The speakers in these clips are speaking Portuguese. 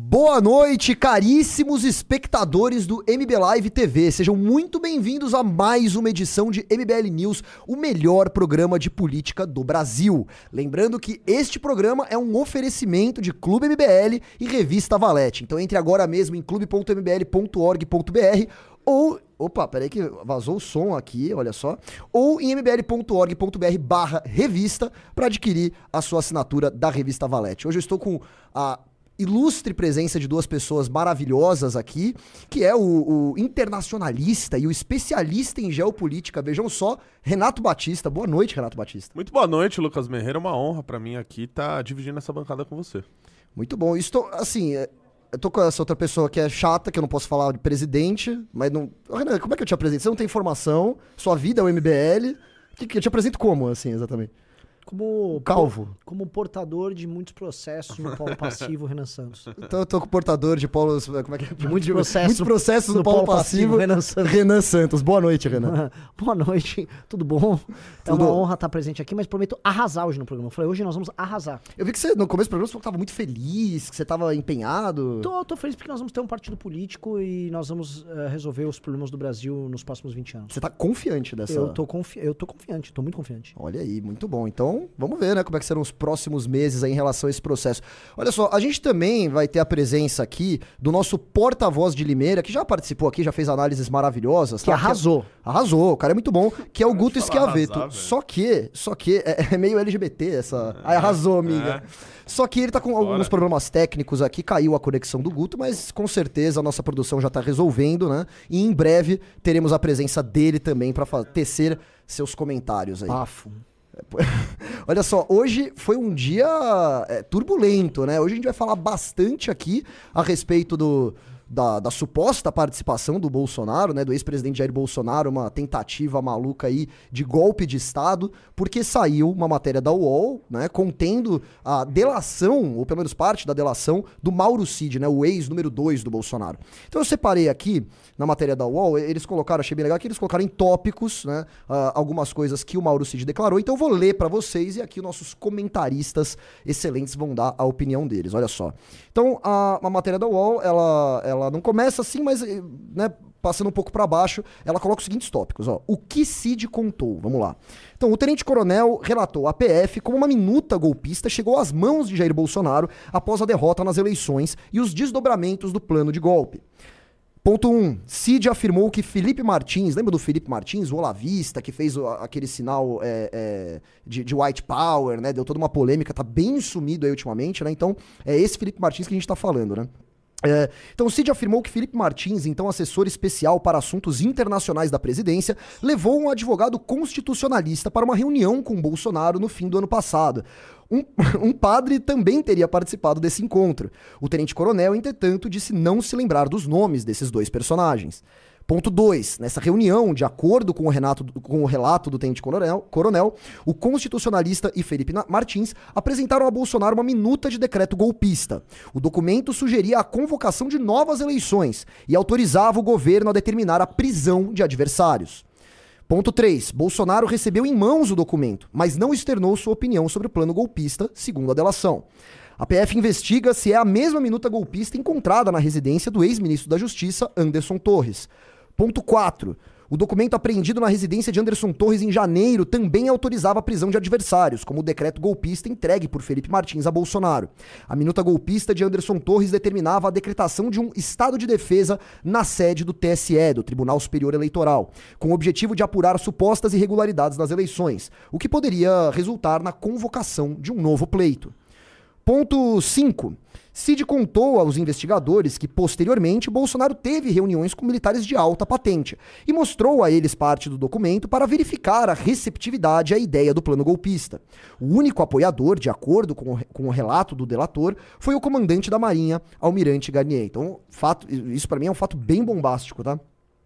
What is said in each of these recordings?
Boa noite, caríssimos espectadores do MB Live TV. Sejam muito bem-vindos a mais uma edição de MBL News, o melhor programa de política do Brasil. Lembrando que este programa é um oferecimento de Clube MBL e Revista Valete. Então entre agora mesmo em clube.mbl.org.br ou Opa, peraí que vazou o som aqui, olha só. Ou em mbl.org.br barra revista para adquirir a sua assinatura da revista Valete. Hoje eu estou com a ilustre presença de duas pessoas maravilhosas aqui, que é o, o, internacionalista e o especialista em geopolítica. Vejam só, Renato Batista. Boa noite, Renato Batista. Muito boa noite, Lucas Merreira. É uma honra para mim aqui estar tá dividindo essa bancada com você. Muito bom. Estou, assim, é, eu tô com essa outra pessoa que é chata, que eu não posso falar de presidente, mas não. Renan, como é que eu te apresento? Você não tem informação, sua vida é o MBL. Que, que eu te apresento como, assim, exatamente? Como calvo, como portador de muitos processos no polo passivo, Renan Santos. Então eu tô com portador de polos, como é que é? De muitos processos, muitos processos no, no polo, polo passivo, passivo, Renan Santos. Renan Santos. Boa noite, Renan. Boa noite. Tudo bom? É Tudo... É uma honra estar presente aqui, mas prometo arrasar hoje no programa. Eu falei, hoje nós vamos arrasar. Eu vi que você no começo do programa você falou que tava muito feliz, que você tava empenhado. Tô, tô feliz porque nós vamos ter um partido político e nós vamos uh, resolver os problemas do Brasil nos próximos 20 anos. Você tá confiante dessa? Eu tô, confi... eu tô confiante, tô muito confiante. Olha aí, muito bom. Então, vamos ver, né, como é que serão os próximos meses em relação a esse processo. Olha só, a gente também vai ter a presença aqui do nosso porta-voz de Limeira, que já participou aqui, já fez análises maravilhosas. Que tá? arrasou. Que é, arrasou, o cara é muito bom, que é o Guto Schiaveto. Só que, só que, é, é meio LGBT essa... É, arrasou, amiga. É. Só que ele tá com Bora. alguns problemas técnicos aqui, caiu a conexão do Guto, mas com certeza a nossa produção já tá resolvendo, né? E em breve teremos a presença dele também para tecer seus comentários aí. Bafo. Olha só, hoje foi um dia é, turbulento, né? Hoje a gente vai falar bastante aqui a respeito do, da, da, suposta participação do Bolsonaro, né, do ex-presidente Jair Bolsonaro, uma tentativa maluca aí de golpe de Estado, porque saiu uma matéria da UOL, né, contendo a delação, ou pelo menos parte da delação, do Mauro Cid, né, o ex número 2 do Bolsonaro. Então eu separei aqui, na matéria da UOL, eles colocaram, achei bem legal, que eles colocaram em tópicos, né, algumas coisas que o Mauro Cid declarou, então eu vou ler para vocês e aqui nossos comentaristas excelentes vão dar a opinião deles, olha só. Então, a, a matéria da UOL, ela, ela ela não começa assim, mas eh, né, passando um pouco para baixo, ela coloca os seguintes tópicos. Ó. O que Cid contou? Vamos lá. Então, o tenente-coronel relatou a PF como uma minuta golpista chegou às mãos de Jair Bolsonaro após a derrota nas eleições e os desdobramentos do plano de golpe. Ponto 1. Um, Cid afirmou que Felipe Martins, lembra do Felipe Martins, o olavista, que fez aquele sinal é, é, de, de, white power, né? Deu toda uma polêmica, tá bem sumido aí ultimamente, né? Então, é esse Felipe Martins que a gente tá falando, né? É, então, o Cid afirmou que Felipe Martins, então assessor especial para assuntos internacionais da presidência, levou um advogado constitucionalista para uma reunião com Bolsonaro no fim do ano passado. Um, um padre também teria participado desse encontro. O tenente-coronel, entretanto, disse não se lembrar dos nomes desses dois personagens. Ponto 2. Nessa reunião, de acordo com o, Renato, com o relato do tenente coronel, coronel, o constitucionalista e Felipe Martins apresentaram a Bolsonaro uma minuta de decreto golpista. O documento sugeria a convocação de novas eleições e autorizava o governo a determinar a prisão de adversários. Ponto 3. Bolsonaro recebeu em mãos o documento, mas não externou sua opinião sobre o plano golpista, segundo a delação. A PF investiga se é a mesma minuta golpista encontrada na residência do ex-ministro da Justiça, Anderson Torres. Ponto 4. O documento apreendido na residência de Anderson Torres em janeiro também autorizava a prisão de adversários, como o decreto golpista entregue por Felipe Martins a Bolsonaro. A minuta golpista de Anderson Torres determinava a decretação de um estado de defesa na sede do TSE, do Tribunal Superior Eleitoral, com o objetivo de apurar supostas irregularidades nas eleições, o que poderia resultar na convocação de um novo pleito. Ponto 5. Cid contou aos investigadores que, posteriormente, Bolsonaro teve reuniões com militares de alta patente e mostrou a eles parte do documento para verificar a receptividade à ideia do plano golpista. O único apoiador, de acordo com o, com o relato do delator, foi o comandante da Marinha, Almirante Garnier. Então, fato, isso para mim é um fato bem bombástico, tá?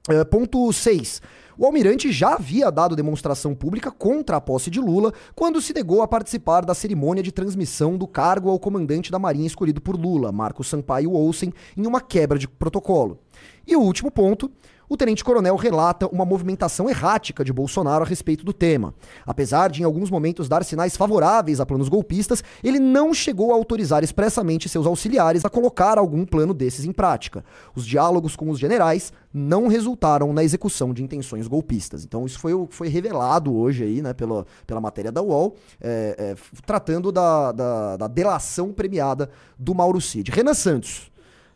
Uh, ponto 6. O almirante já havia dado demonstração pública contra a posse de Lula quando se negou a participar da cerimônia de transmissão do cargo ao comandante da Marinha escolhido por Lula, Marco Sampaio Olsen, em uma quebra de protocolo. E o último ponto. O tenente-coronel relata uma movimentação errática de Bolsonaro a respeito do tema. Apesar de, em alguns momentos, dar sinais favoráveis a planos golpistas, ele não chegou a autorizar expressamente seus auxiliares a colocar algum plano desses em prática. Os diálogos com os generais não resultaram na execução de intenções golpistas. Então, isso foi, foi revelado hoje aí, né, pela, pela matéria da UOL, é, é, tratando da, da, da delação premiada do Mauro Cid. Renan Santos.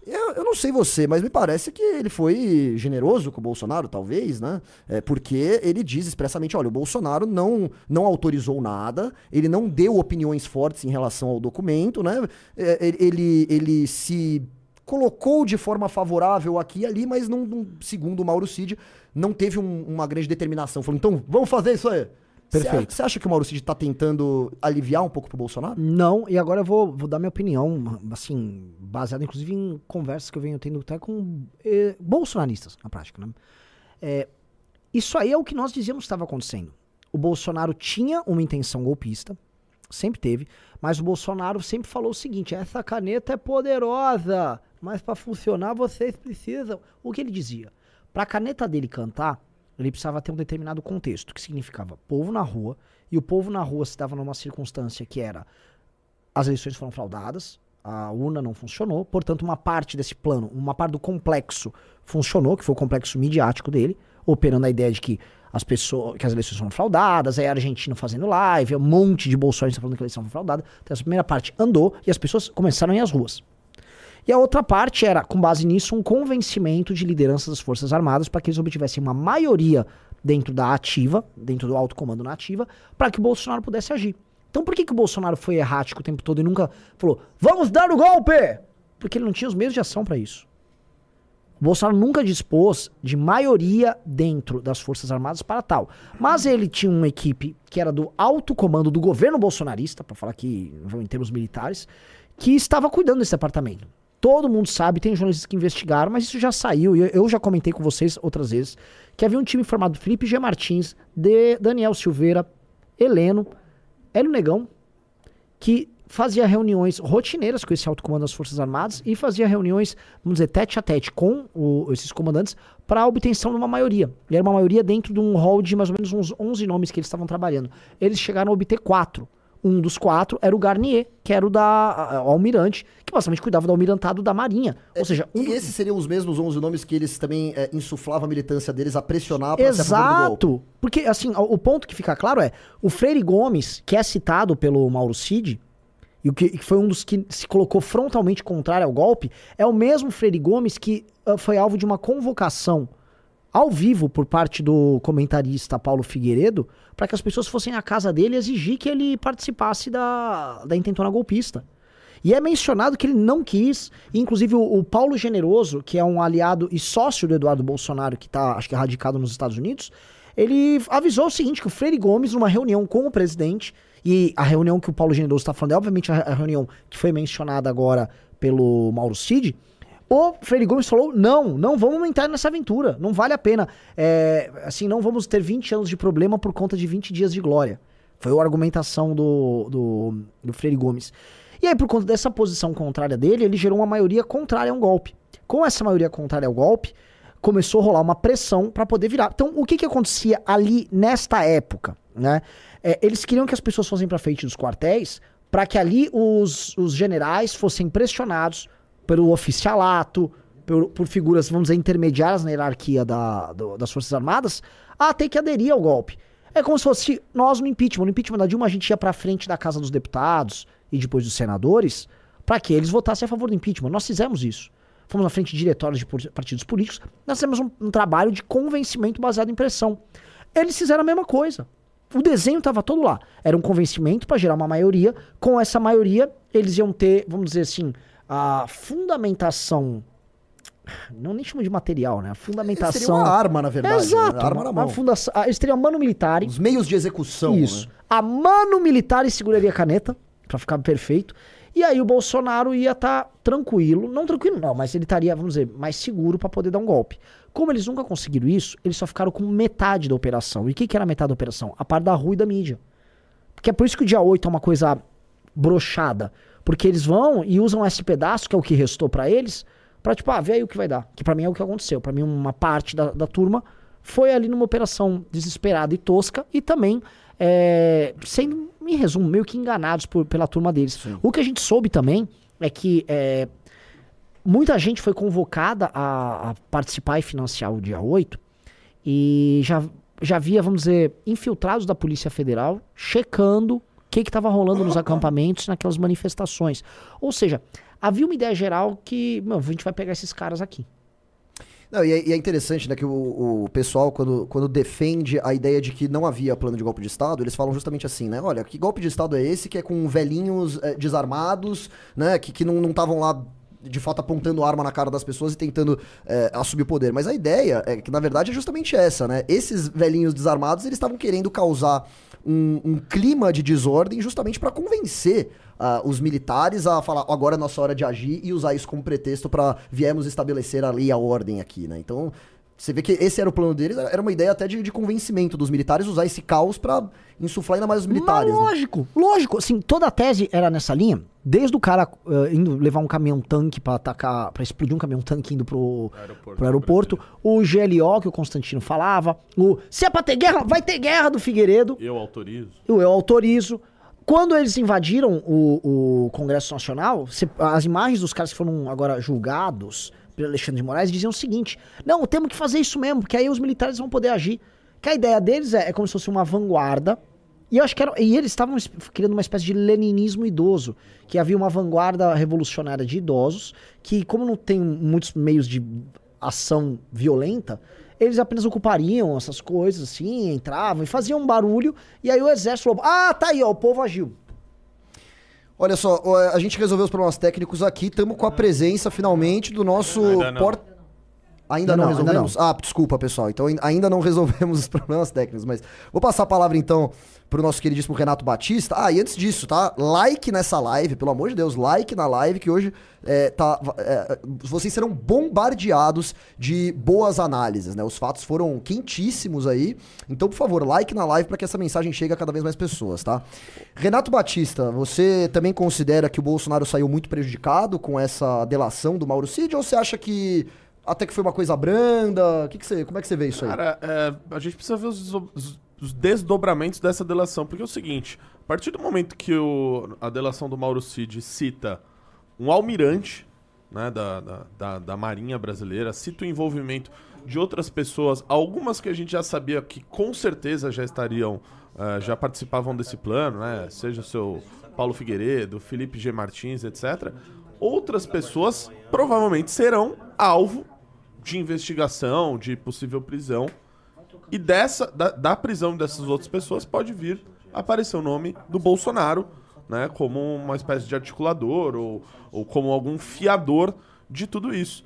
Eu, eu, não sei você, mas me parece que ele foi generoso com o Bolsonaro, talvez, né? É, porque ele diz expressamente: olha, o Bolsonaro não, não autorizou nada, ele não deu opiniões fortes em relação ao documento, né? É, ele, ele se colocou de forma favorável aqui e ali, mas não, não segundo o Mauro Cid, não teve um, uma grande determinação. Falou, então vamos fazer isso aí. Perfeito. Você acha que o Mauro Cid está tentando aliviar um pouco pro Bolsonaro? Não, e agora eu vou, vou dar minha opinião, assim, baseada inclusive em conversas que eu venho tendo até com eh, bolsonaristas, na prática, né? É, isso aí é o que nós dizíamos que estava acontecendo. O Bolsonaro tinha uma intenção golpista, sempre teve, mas o Bolsonaro sempre falou o seguinte: essa caneta é poderosa, mas para funcionar vocês precisam. O que ele dizia? Para a caneta dele cantar, ele precisava ter um determinado contexto, que significava povo na rua, e o povo na rua se estava numa circunstância que era as eleições foram fraudadas, a urna não funcionou, portanto uma parte desse plano, uma parte do complexo funcionou, que foi o complexo midiático dele, operando a ideia de que as pessoas, que as eleições foram fraudadas, aí a Argentina fazendo live, um monte de bolsonaristas falando que a eleição foi fraudada. Então essa primeira parte andou e as pessoas começaram a ir às ruas. E a outra parte era, com base nisso, um convencimento de liderança das Forças Armadas para que eles obtivessem uma maioria dentro da ativa, dentro do alto comando na ativa, para que o Bolsonaro pudesse agir. Então por que, que o Bolsonaro foi errático o tempo todo e nunca falou, vamos dar o golpe? Porque ele não tinha os meios de ação para isso. O Bolsonaro nunca dispôs de maioria dentro das Forças Armadas para tal. Mas ele tinha uma equipe que era do alto comando do governo bolsonarista, para falar aqui em termos militares, que estava cuidando desse departamento. Todo mundo sabe, tem jornalistas que investigaram, mas isso já saiu. E eu já comentei com vocês outras vezes que havia um time formado Felipe G. Martins, de Daniel Silveira, Heleno, Hélio Negão, que fazia reuniões rotineiras com esse alto comando das Forças Armadas e fazia reuniões, vamos dizer, tete a tete com o, esses comandantes para a obtenção de uma maioria. E era uma maioria dentro de um hall de mais ou menos uns 11 nomes que eles estavam trabalhando. Eles chegaram a obter quatro. Um dos quatro era o Garnier, que era o da o almirante, que basicamente cuidava do almirantado da Marinha. Ou seja, um e esses seriam os mesmos 11 nomes que eles também é, insuflavam a militância deles a pressionar para Exato. Porque, assim, o, o, ponto que fica claro é, o Freire Gomes, que é citado pelo Mauro Cid, e o que foi um dos que se colocou frontalmente contrário ao golpe, é o mesmo Freire Gomes que uh, foi alvo de uma convocação ao vivo por parte do comentarista Paulo Figueiredo para que as pessoas fossem à casa dele exigir que ele participasse da, da intentona golpista. E é mencionado que ele não quis, inclusive o, o, Paulo Generoso, que é um aliado e sócio do Eduardo Bolsonaro, que está, acho que, radicado nos Estados Unidos, ele avisou o seguinte, que o Freire Gomes, numa reunião com o presidente, e a reunião que o Paulo Generoso está falando é, obviamente, a reunião que foi mencionada agora pelo Mauro Cid, o Freire Gomes falou: não, não vamos entrar nessa aventura, não vale a pena. É, assim, não vamos ter 20 anos de problema por conta de 20 dias de glória. Foi a argumentação do, do, do Freire Gomes. E aí, por conta dessa posição contrária dele, ele gerou uma maioria contrária a um golpe. Com essa maioria contrária ao golpe, começou a rolar uma pressão para poder virar. Então, o que, que acontecia ali nesta época? Né? É, eles queriam que as pessoas fossem para frente dos quartéis para que ali os, os generais fossem pressionados pelo oficialato, por, por, figuras, vamos dizer, intermediárias na hierarquia da, do, das Forças Armadas, a ter que aderir ao golpe. É como se fosse nós no impeachment. No impeachment da Dilma, a gente ia pra frente da Casa dos Deputados e depois dos senadores para que eles votassem a favor do impeachment. Nós fizemos isso. Fomos na frente de diretórios de partidos políticos. Nós fizemos um, um trabalho de convencimento baseado em pressão. Eles fizeram a mesma coisa. O desenho estava todo lá. Era um convencimento para gerar uma maioria. Com essa maioria, eles iam ter, vamos dizer assim, a fundamentação não nem chamo de material, né? A fundamentação. Seria uma arma, na verdade. Né? Exato. Né? Arma na mão. Fundação, eles teriam mano militar. Os meios de execução. Isso. Né? A mano militar seguraria a caneta, para ficar perfeito. E aí o Bolsonaro ia estar tá tranquilo. Não tranquilo, não, mas ele estaria, vamos dizer, mais seguro para poder dar um golpe. Como eles nunca conseguiram isso, eles só ficaram com metade da operação. E o que, que era metade da operação? A parte da rua e da mídia. Porque é por isso que o dia 8 é uma coisa brochada. Porque eles vão e usam esse pedaço, que é o que restou para eles, Pra, tipo, ah, vê aí o que vai dar. Que pra mim é o que aconteceu. Pra mim, uma parte da, da turma foi ali numa operação desesperada e tosca e também é, sendo, em resumo, meio que enganados por, pela turma deles. O que a gente soube também é que é, muita gente foi convocada a, a participar e financiar o dia 8 e já, já havia, vamos dizer, infiltrados da Polícia Federal checando que estava rolando nos acampamentos, naquelas manifestações. Ou seja, havia uma ideia geral que, meu, a gente vai pegar esses caras aqui. Não, e, é, e é interessante, né, que o, o pessoal, quando, quando defende a ideia de que não havia plano de golpe de Estado, eles falam justamente assim, né? Olha, que golpe de Estado é esse que é com velhinhos é, desarmados, né? Que, que não estavam lá de fato apontando arma na cara das pessoas e tentando é, assumir o poder. Mas a ideia é que, na verdade, é justamente essa, né? Esses velhinhos desarmados, eles estavam querendo causar um, um clima de desordem justamente para convencer uh, os militares a falar agora é nossa hora de agir e usar isso como pretexto para viemos estabelecer a lei e a ordem aqui, né? Então você vê que esse era o plano deles, era uma ideia até de, de convencimento dos militares usar esse caos para insuflar ainda mais os militares. Mas lógico, né? lógico. Assim, toda a tese era nessa linha. Desde o cara uh, indo levar um caminhão-tanque para atacar, para explodir um caminhão-tanque indo pro aeroporto, pro aeroporto o GLO que o Constantino falava, o se é pra ter guerra, vai ter guerra do Figueiredo. Eu autorizo. O eu autorizo. Quando eles invadiram o, o Congresso Nacional, as imagens dos caras que foram agora julgados Alexandre de Moraes diziam o seguinte: não, temos que fazer isso mesmo, porque aí os militares vão poder agir. Que a ideia deles é, é como se fosse uma vanguarda. E eu acho que era, e eles estavam criando uma espécie de leninismo idoso, que havia uma vanguarda revolucionária de idosos, que como não tem muitos meios de ação violenta, eles apenas ocupariam essas coisas assim, entravam e faziam um barulho, e aí o exército ah, tá aí, ó, o povo agiu. Olha só, a gente resolveu os problemas técnicos aqui, estamos com a presença finalmente do nosso porta. Ainda não, não resolvemos? Ainda não. Ah, desculpa, pessoal. Então ainda não resolvemos os problemas técnicos, mas vou passar a palavra então pro nosso queridíssimo Renato Batista. Ah, e antes disso, tá? Like nessa live, pelo amor de Deus, like na live, que hoje é, tá, é, vocês serão bombardeados de boas análises, né? Os fatos foram quentíssimos aí. Então, por favor, like na live para que essa mensagem chegue a cada vez mais pessoas, tá? Renato Batista, você também considera que o Bolsonaro saiu muito prejudicado com essa delação do Mauro Cid ou você acha que até que foi uma coisa branda? Que que você, como é que você vê isso aí? Cara, é, a gente precisa ver os, os, os, desdobramentos dessa delação, porque é o seguinte: a partir do momento que o, a delação do Mauro Cid cita um almirante né, da, da, da, da Marinha Brasileira, cita o envolvimento de outras pessoas, algumas que a gente já sabia que com certeza já estariam, uh, já participavam desse plano, né? Seja o seu Paulo Figueiredo, Felipe G. Martins, etc. Outras pessoas provavelmente serão alvo de investigação, de possível prisão. E dessa da, da prisão dessas outras pessoas pode vir aparecer o nome do Bolsonaro, né, como uma espécie de articulador ou, ou como algum fiador de tudo isso.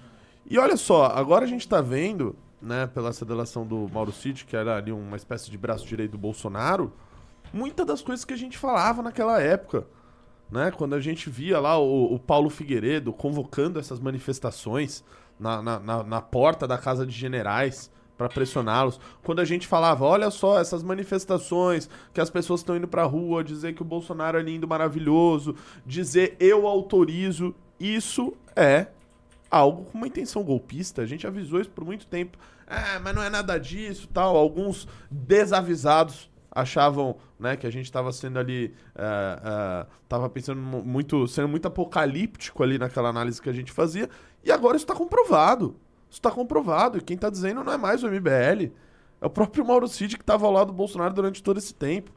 E olha só, agora a gente está vendo, né, pela essa delação do Mauro Cid, que era ali uma espécie de braço direito do Bolsonaro, muitas das coisas que a gente falava naquela época. Né, quando a gente via lá o, o Paulo Figueiredo convocando essas manifestações, na, na, na porta da casa de generais para pressioná-los. Quando a gente falava, olha só essas manifestações, que as pessoas estão indo para rua dizer que o Bolsonaro é lindo, maravilhoso, dizer eu autorizo, isso é algo com uma intenção golpista. A gente avisou isso por muito tempo. É, mas não é nada disso, tal. Alguns desavisados achavam né, que a gente estava sendo ali estava é, é, pensando muito sendo muito apocalíptico ali naquela análise que a gente fazia e agora isso está comprovado isso está comprovado e quem está dizendo não é mais o MBL é o próprio Mauro Cid que estava ao lado do Bolsonaro durante todo esse tempo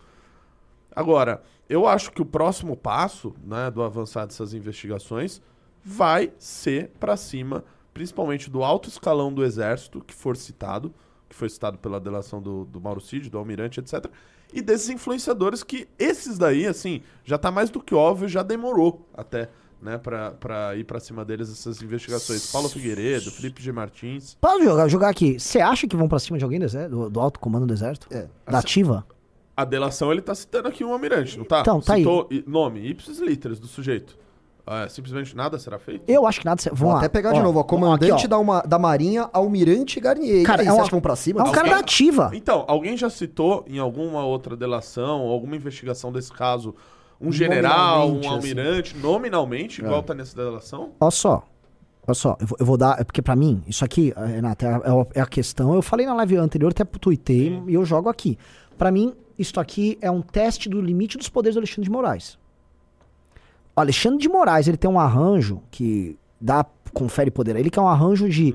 agora eu acho que o próximo passo né, do avançar dessas investigações vai ser para cima principalmente do alto escalão do exército que for citado que foi citado pela delação do, do Mauro Cid, do Almirante, etc. E desses influenciadores que esses daí, assim, já tá mais do que óbvio, já demorou até, né, pra, pra ir pra cima deles essas investigações. Paulo Figueiredo, Felipe G. Martins. Pode jogar, jogar aqui. Você acha que vão pra cima de alguém do, exército, do alto comando do exército? É. Da ativa? A delação ele tá citando aqui um almirante, não tá? Então, tá Citou aí. nome, ipsis literis do sujeito. Ah, simplesmente nada será feito? Eu acho que nada será. Vamos até pegar ó, de novo. Ó, comandante aqui, ó. da, uma, da Marinha, Almirante Garnier. Cara, aí, é uma, vocês vão pra cima? É um cara da ativa. Então, alguém já citou em alguma outra delação, alguma investigação desse caso, um general, um assim. almirante, assim. nominalmente, igual é. tá nessa delação? Olha só. Olha só, eu vou, eu vou dar. é Porque pra mim, isso aqui, eh, Renata, é a, é a- é a questão. Eu falei na live anterior, até tuitei e eu jogo aqui. Pra mim, isso aqui é um teste do limite dos poderes do Alexandre de Moraes. O Alexandre de Moraes, ele tem um arranjo que dá, confere poder a ele, que é um arranjo de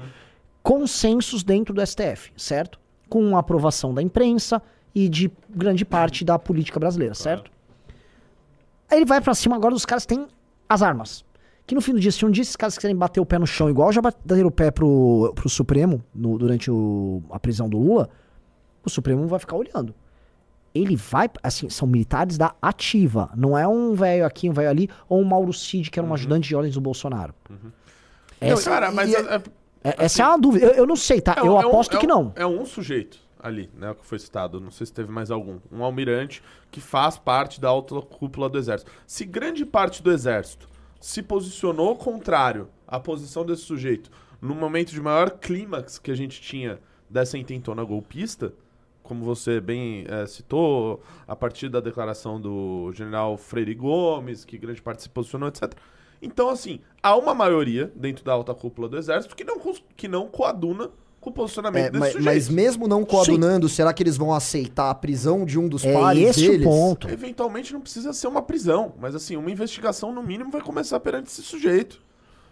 consensos dentro do STF, certo? Com a aprovação da imprensa e de grande parte da política brasileira, certo? Aí ele vai pra cima agora dos caras que têm as armas. Que no fim do dia, se um dia esses caras quiserem bater o pé no chão, igual já bateram o pé pro, pro Supremo no- durante o- a prisão do Lula, o Supremo vai ficar olhando. Ele vai, assim, são militares da ativa. Não é um velho aqui, um velho ali, ou um Mauro Cid, que era um ajudante de ordens do Bolsonaro. Essa, Não, cara, mas e- é- é- é- essa é uma dúvida. Eu, eu não sei, tá? É um- eu é um- aposto é que um- não. É um sujeito ali, né, que foi citado. Não sei se teve mais algum. Um almirante que faz parte da alta cúpula do exército. Se grande parte do exército se posicionou contrário à posição desse sujeito no momento de maior clímax que a gente tinha dessa intentona golpista, como você bem eh, citou, a partir da declaração do general Freire Gomes, que grande parte se posicionou, etc. Então, assim, há uma maioria dentro da alta cúpula do exército que não, que não coaduna com o posicionamento É, desse mas, sujeito. mas mesmo não coadunando, será que eles vão aceitar a prisão de um dos É pares esse deles? o ponto. Eventualmente não precisa ser uma prisão, mas assim, uma investigação no mínimo vai começar perante esse sujeito.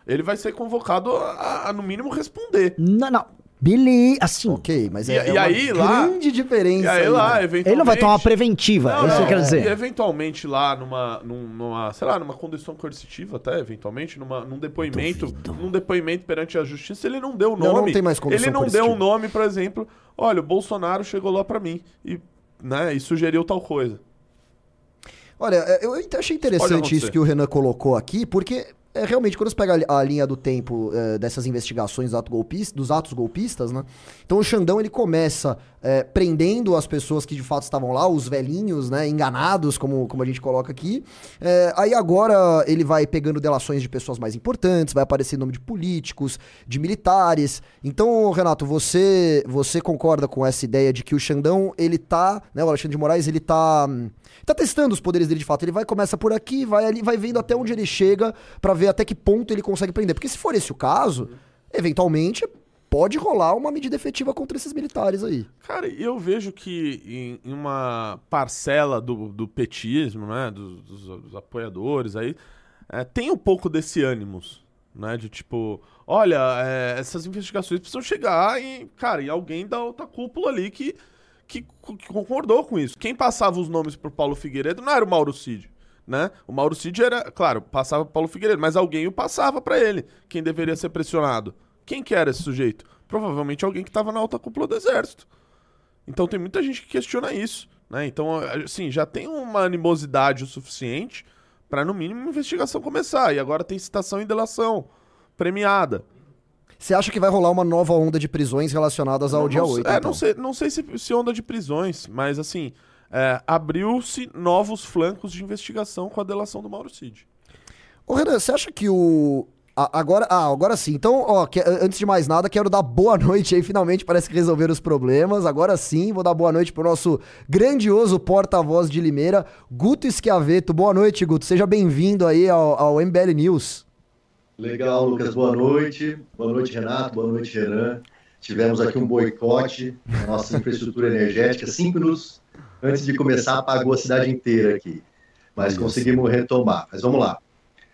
Ele vai ser convocado a, a, no mínimo, responder. Não, não. Beleza, assim. Ok, mas E- é, é e uma aí, lá- grande diferença. E aí aí, lá, né? eventualmente... Ele não vai tomar uma preventiva, Não, é isso que não, eu quero E dizer. eventualmente lá numa, num- numa, sei lá, numa condição coercitiva até, eventualmente, numa, num depoimento, Duvido. num depoimento perante a justiça, ele não deu o Não, nome. não tem mais condição Ele não coercitiva. deu um nome, por exemplo, olha, o Bolsonaro chegou lá pra mim e, né, e sugeriu tal coisa. Olha, é, eu achei interessante isso que o Renan colocou aqui, porque é, realmente, quando você pega a a linha do tempo é, dessas investigações ato golpista- dos atos golpistas, né? Então o Xandão ele começa é, prendendo as pessoas que de fato estavam lá, os velhinhos, né? Enganados, como, como a gente coloca aqui. É, aí agora ele vai pegando delações de pessoas mais importantes, vai aparecer nome de políticos, de militares. Então, Renato, você você concorda com essa ideia de que o Xandão, ele tá, né? O Alexandre de Moraes, ele tá. hum, Tá testando os poderes dele de fato. Ele vai, começa por aqui, vai ali, vai vendo até onde ele chega pra ver até que ponto ele consegue prender. Porque se for esse o caso, eventualmente pode rolar uma medida efetiva contra esses militares aí. Cara, eu vejo que em, uma parcela do, do petismo, né, dos, dos- dos apoiadores aí, é, tem um pouco desse ânimos, né, de tipo, olha, é, essas investigações precisam chegar em, cara, em alguém da outra cúpula ali que, que, que concordou com isso. Quem passava os nomes pro Paulo Figueiredo não era o Mauro Cid, né? O Mauro Cid era, claro, passava pro Paulo Figueiredo, mas alguém o passava pra ele, quem deveria ser pressionado. Quem que era esse sujeito? Provavelmente alguém que estava na alta cúpula do exército. Então tem muita gente que questiona isso, né? Então, assim, já tem uma animosidade o suficiente para no mínimo uma investigação começar. E agora tem citação e delação premiada. Você acha que vai rolar uma nova onda de prisões relacionadas ao Não- dia não, 8? É, então? não sei, não sei se, se onda de prisões, mas assim, é, abriu-se novos flancos de investigação com a delação do Mauro Cid. Ô, Renan, você acha que o. a- agora, ah, agora sim. Então, ó, que- antes de mais nada, quero dar boa noite aí. Finalmente parece que resolveram os problemas. Agora sim, vou dar boa noite pro nosso grandioso porta-voz de Limeira, Guto Schiaveto. Boa noite, Guto. Seja bem-vindo aí ao, ao MBL News. Legal, Lucas, boa noite. Boa noite, Renato. Boa noite, Renan. Tivemos aqui um boicote na nossa infraestrutura energética. Cinco minutos antes de começar, apagou a cidade inteira aqui. Mas conseguimos retomar. Mas vamos lá.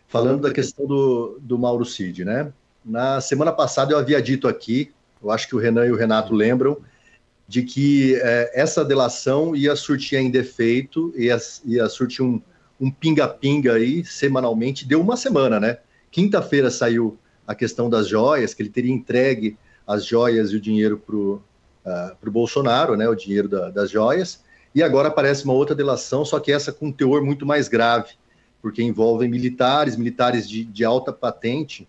Falando da questão do, do Mauro Cid, né? Na semana passada eu havia dito aqui, eu acho que o Renan e o Renato lembram, de que eh, essa delação ia surtir em defeito, ia, ia surtir um um pinga-pinga aí semanalmente. Deu uma semana, né? Quinta-feira saiu a questão das joias, que ele teria entregue as joias e o dinheiro para o Bolsonaro, né? O dinheiro da- das joias. E agora aparece uma outra delação, só que essa com um teor muito mais grave, porque envolve militares, militares de, de alta patente.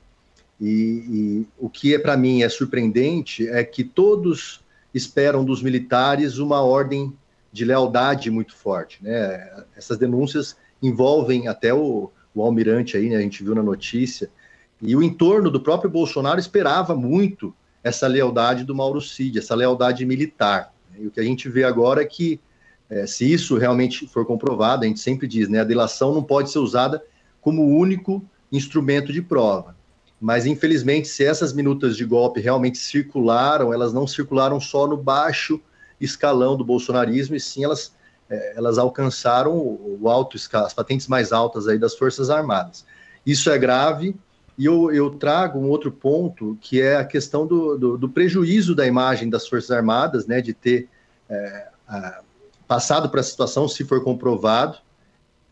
E, e o que é para mim é surpreendente é que todos esperam dos militares uma ordem de lealdade muito forte, né? Essas denúncias envolvem até o, o almirante aí, né? A gente viu na notícia. E o entorno do próprio Bolsonaro esperava muito essa lealdade do Mauro Cid, essa lealdade militar. E o que a gente vê agora é que, eh, se isso realmente for comprovado, a gente sempre diz, né? A delação não pode ser usada como único instrumento de prova. mas infelizmente, se essas minutas de golpe realmente circularam, elas não circularam só no baixo escalão do bolsonarismo, e sim elas, é, elas alcançaram o alto as patentes mais altas aí das Forças Armadas. Isso é grave, e eu, eu trago um outro ponto, que é a questão do, do, do prejuízo da imagem das Forças Armadas, né, de ter é, a, passado para a situação, se for comprovado,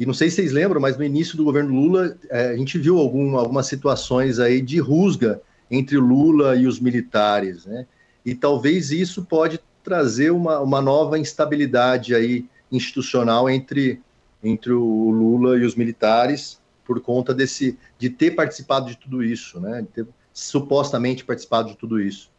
e não sei se vocês lembram, mas no início do governo Lula, é, a gente viu algum, algumas situações aí de rusga entre Lula e os militares, né? E talvez isso pode trazer uma, uma nova instabilidade aí institucional entre, entre o Lula e os militares por conta desse de ter participado de tudo isso, né? De ter supostamente participado de tudo isso.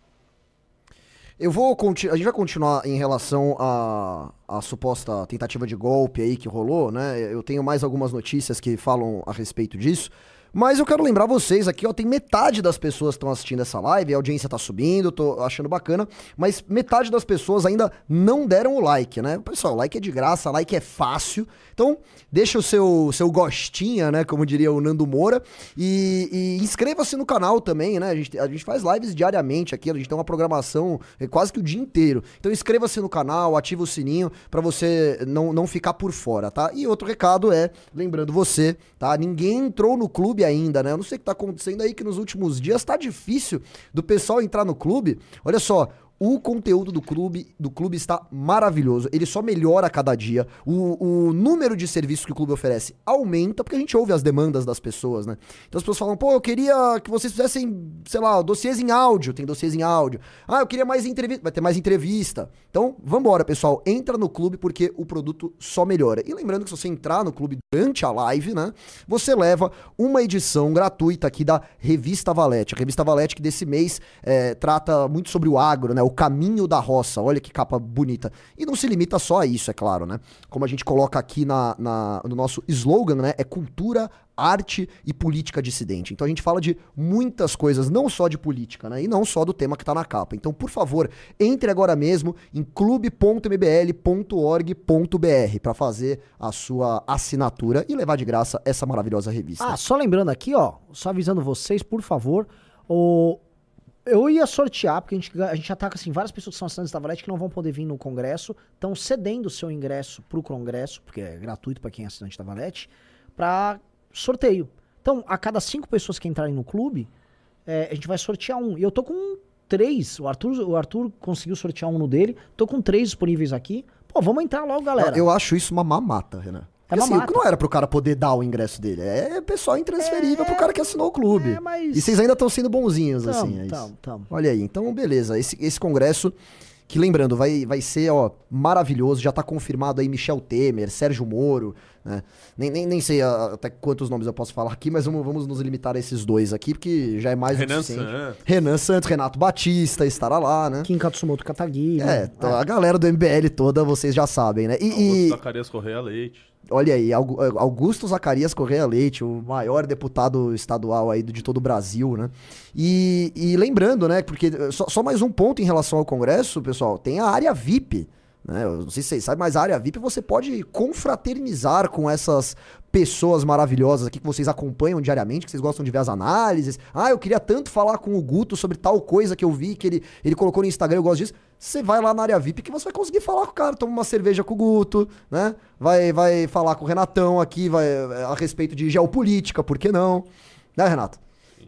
Eu vou a gente vai continuar em relação à suposta tentativa de golpe aí que rolou, né? Eu tenho mais algumas notícias que falam a respeito disso. Mas eu quero lembrar vocês aqui, ó, tem metade das pessoas que estão assistindo essa live, a audiência tá subindo, tô achando bacana, mas metade das pessoas ainda não deram o like, né? Pessoal, like é de graça, like é fácil. Então, deixa o seu, seu gostinha, né? Como diria o Nando Moura. E, e inscreva-se no canal também, né? A gente, a gente faz lives diariamente aqui, a gente tem uma programação é, quase que o dia inteiro. Então, inscreva-se no canal, ativa o sininho para você não, não ficar por fora, tá? E outro recado é, lembrando você, tá? Ninguém entrou no clube ainda, né? Eu não sei o que tá acontecendo aí, que nos últimos dias tá difícil do pessoal entrar no clube. Olha só, o conteúdo do clube, do clube está maravilhoso. Ele só melhora a cada dia. O, o número de serviços que o clube oferece aumenta, porque a gente ouve as demandas das pessoas, né? Então as pessoas falam, pô, eu queria que vocês fizessem, sei lá, dossiês em áudio. Tem dossiês em áudio. Ah, eu queria mais entrevista. Vai ter mais entrevista. Então, vambora, pessoal. Entra no clube porque o produto só melhora. E lembrando que se você entrar no clube durante a live, né? Você leva uma edição gratuita aqui da Revista Valete. A Revista Valete que desse mês é, trata muito sobre o agro, né? O Caminho da Roça. Olha que capa bonita. E não se limita só a isso, é claro, né? Como a gente coloca aqui na, na, no nosso slogan, né? É cultura, arte e política dissidente. Então a gente fala de muitas coisas, não só de política, né? E não só do tema que tá na capa. Então, por favor, entre agora mesmo em clube.mbl.org.br para fazer a sua assinatura e levar de graça essa maravilhosa revista. Ah, só lembrando aqui, ó, só avisando vocês, por favor, o eu ia sortear, porque a gente, a gente com assim, várias pessoas que são assinantes da Valete que não vão poder vir no congresso, estão cedendo o seu ingresso pro congresso, porque é gratuito para quem é assinante da Valete, para sorteio. Então, a cada cinco pessoas que entrarem no clube, é, a gente vai sortear um. E eu tô com três. O Arthur, o Arthur conseguiu sortear um no dele. Tô com três disponíveis aqui. Pô, vamos entrar logo, galera. Eu acho isso uma mamata, Renan. É assim, não era pro cara poder dar o ingresso dele. É pessoal intransferível é, pro cara que assinou o clube. É, mas... E vocês ainda estão sendo bonzinhos, tamo, assim. É tamo, tamo. Olha aí, então beleza. Esse, esse congresso, que lembrando, vai, vai ser, ó, maravilhoso. Já tá confirmado aí Michel Temer, Sérgio Moro, né? Nem, nem, nem sei até quantos nomes eu posso falar aqui, mas vamos, vamos nos limitar a esses dois aqui, porque já é mais Renan suficiente. Santos. Renan Santos, Renato Batista estará lá, né? Kim Katsumoto Katagi. É, então, a galera do MBL toda, vocês já sabem, né? E, Augusto e... Zacarias Correia Leite. Olha aí, Augusto Zacarias Correia Leite, o maior deputado estadual aí de todo o Brasil, né? E, e lembrando, né, porque só, só, mais um ponto em relação ao Congresso, pessoal, tem a área VIP, né? Eu não sei se vocês sabem, mas a área VIP você pode confraternizar com essas pessoas maravilhosas aqui que vocês acompanham diariamente, que vocês gostam de ver as análises. Ah, eu queria tanto falar com o Guto sobre tal coisa que eu vi que ele, ele colocou no Instagram, eu gosto disso. Você vai lá na área VIP que você vai conseguir falar com o cara, toma uma cerveja com o Guto, né? Vai, vai falar com o Renatão aqui vai, a respeito de geopolítica, por que não? Né, Renato?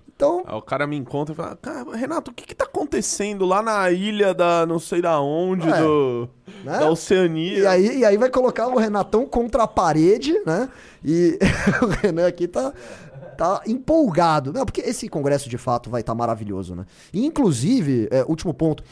Então. Aí o cara me encontra e fala: Renato, o que que tá acontecendo lá na ilha da não sei da onde, é, do, né? da Oceania? E aí, e aí vai colocar o Renatão contra a parede, né? E o Renan aqui tá, tá empolgado. Não, porque esse congresso de fato vai estar tá maravilhoso, né? E, inclusive, é, último ponto.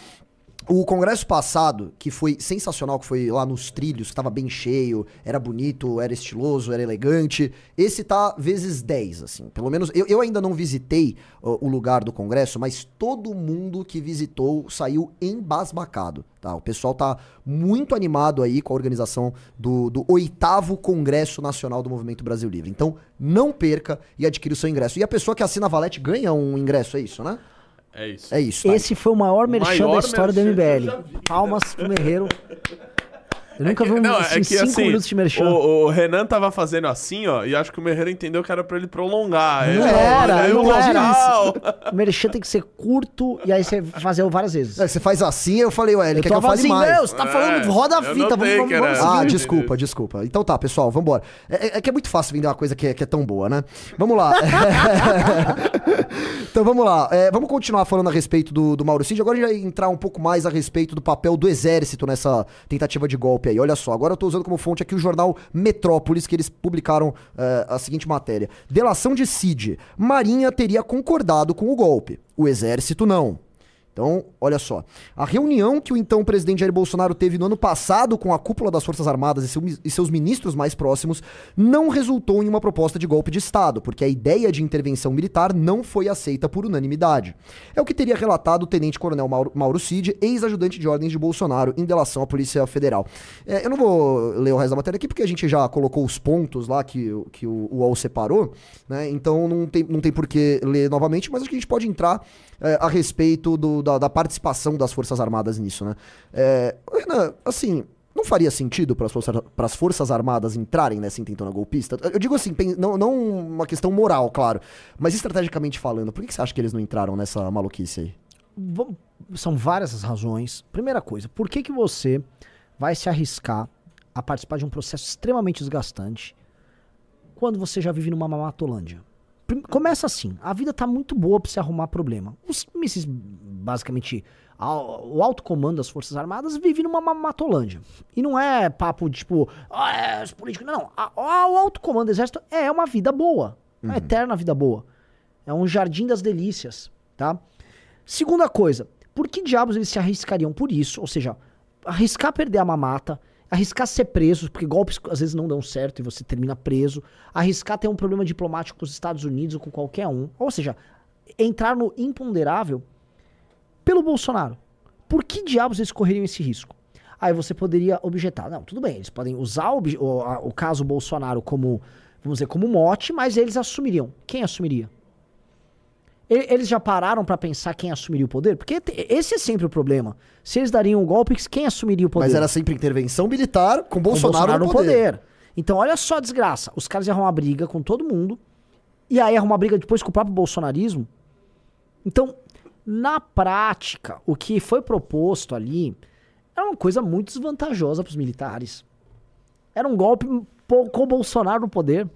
O congresso passado, que foi sensacional, que foi lá nos trilhos, que tava bem cheio, era bonito, era estiloso, era elegante. Esse tá vezes 10, assim. Pelo menos eu, eu ainda não visitei uh, o lugar do congresso, mas todo mundo que visitou saiu embasbacado, tá? O pessoal tá muito animado aí com a organização do, do oitavo Congresso Nacional do Movimento Brasil Livre. Então, não perca e adquira o seu ingresso. E a pessoa que assina a Valete ganha um ingresso, é isso, né? É isso. É isso. Esse foi o maior merchan da história do MBL. Palmas pro Merreiro. Eu nunca que- vi um não, assim, é que, cinco assim, minutos de merchan. O, o Renan tava fazendo assim, ó, e acho que o Merreiro entendeu que era pra ele prolongar. Não Ele- era, ele- não ele- era. Tchau. O merchan tem que ser curto e aí você fazer várias vezes. É, você faz assim, eu falei, ué, ele eu quer que eu fale assim, mais. meu, você tá falando, É, roda a fita, vamos, vamos, vamos Ah, seguir. desculpa, desculpa. Então tá, pessoal, vambora. É, é- é que é muito fácil vender uma coisa que é, que é tão boa, né? Vamos lá. então vamos lá. É, vamos continuar falando a respeito do, do Mauro Cid. Agora a gente vai entrar um pouco mais a respeito do papel do exército nessa tentativa de golpe Olha só, agora eu tô usando como fonte aqui o jornal Metrópolis, que eles publicaram é, a seguinte matéria. Delação de Cid. Marinha teria concordado com o golpe. O exército não. Então, olha só. A reunião que o então presidente Jair Bolsonaro teve no ano passado com a cúpula das Forças Armadas e, seu- e seus ministros mais próximos não resultou em uma proposta de golpe de Estado, porque a ideia de intervenção militar não foi aceita por unanimidade. É o que teria relatado o tenente-coronel Mauro, Mauro Cid, ex-ajudante de ordens de Bolsonaro, em delação à Polícia Federal. É, eu não vou ler o resto da matéria aqui, porque a gente já colocou os pontos lá que, o- que o UOL separou, né? Então não tem, não tem por que ler novamente, mas acho que a gente pode entrar é, a respeito do- da, da participação das Forças Armadas nisso, né? É, Renan, assim, não faria sentido para as forças, forças Armadas entrarem nessa intentona golpista? Eu digo assim, não, não uma questão moral, claro, mas estrategicamente falando, por que você acha que eles não entraram nessa maluquice aí? Vamos- São várias as razões. Primeira coisa, por que, que você vai se arriscar a participar de um processo extremamente desgastante quando você já vive numa mamatolândia? Começa assim, a vida tá muito boa pra você arrumar problema. Os mísseis, basicamente, o alto comando das Forças Armadas vive numa mamatolândia. E não é papo de tipo, ah, é, os políticos. Não, a- a- o alto comando do exército é uma vida boa. Uma eterna vida boa. É um jardim das delícias, tá? Segunda coisa, por que diabos eles se arriscariam por isso? Ou seja, arriscar perder a mamata, arriscar ser preso, porque golpes às vezes não dão certo e você termina preso, arriscar ter um problema diplomático com os Estados Unidos ou com qualquer um. Ou seja, entrar no imponderável pelo Bolsonaro. Por que diabos eles correriam esse risco? Aí você poderia objetar, não, tudo bem, eles podem usar o, o, o caso Bolsonaro como, vamos dizer, como mote, mas eles assumiriam. Quem assumiria? Eles já pararam pra pensar quem assumiria o poder? Porque esse é sempre o problema. Se eles dariam um golpe, quem assumiria o poder? Mas era sempre intervenção militar com Com Bolsonaro, no poder. Então, olha só a desgraça. Os caras iam arrumar briga com todo mundo. E aí arrumar briga depois com o próprio bolsonarismo. Então, na prática, o que foi proposto ali era uma coisa muito desvantajosa para os militares. Era um golpe com o Bolsonaro no poder.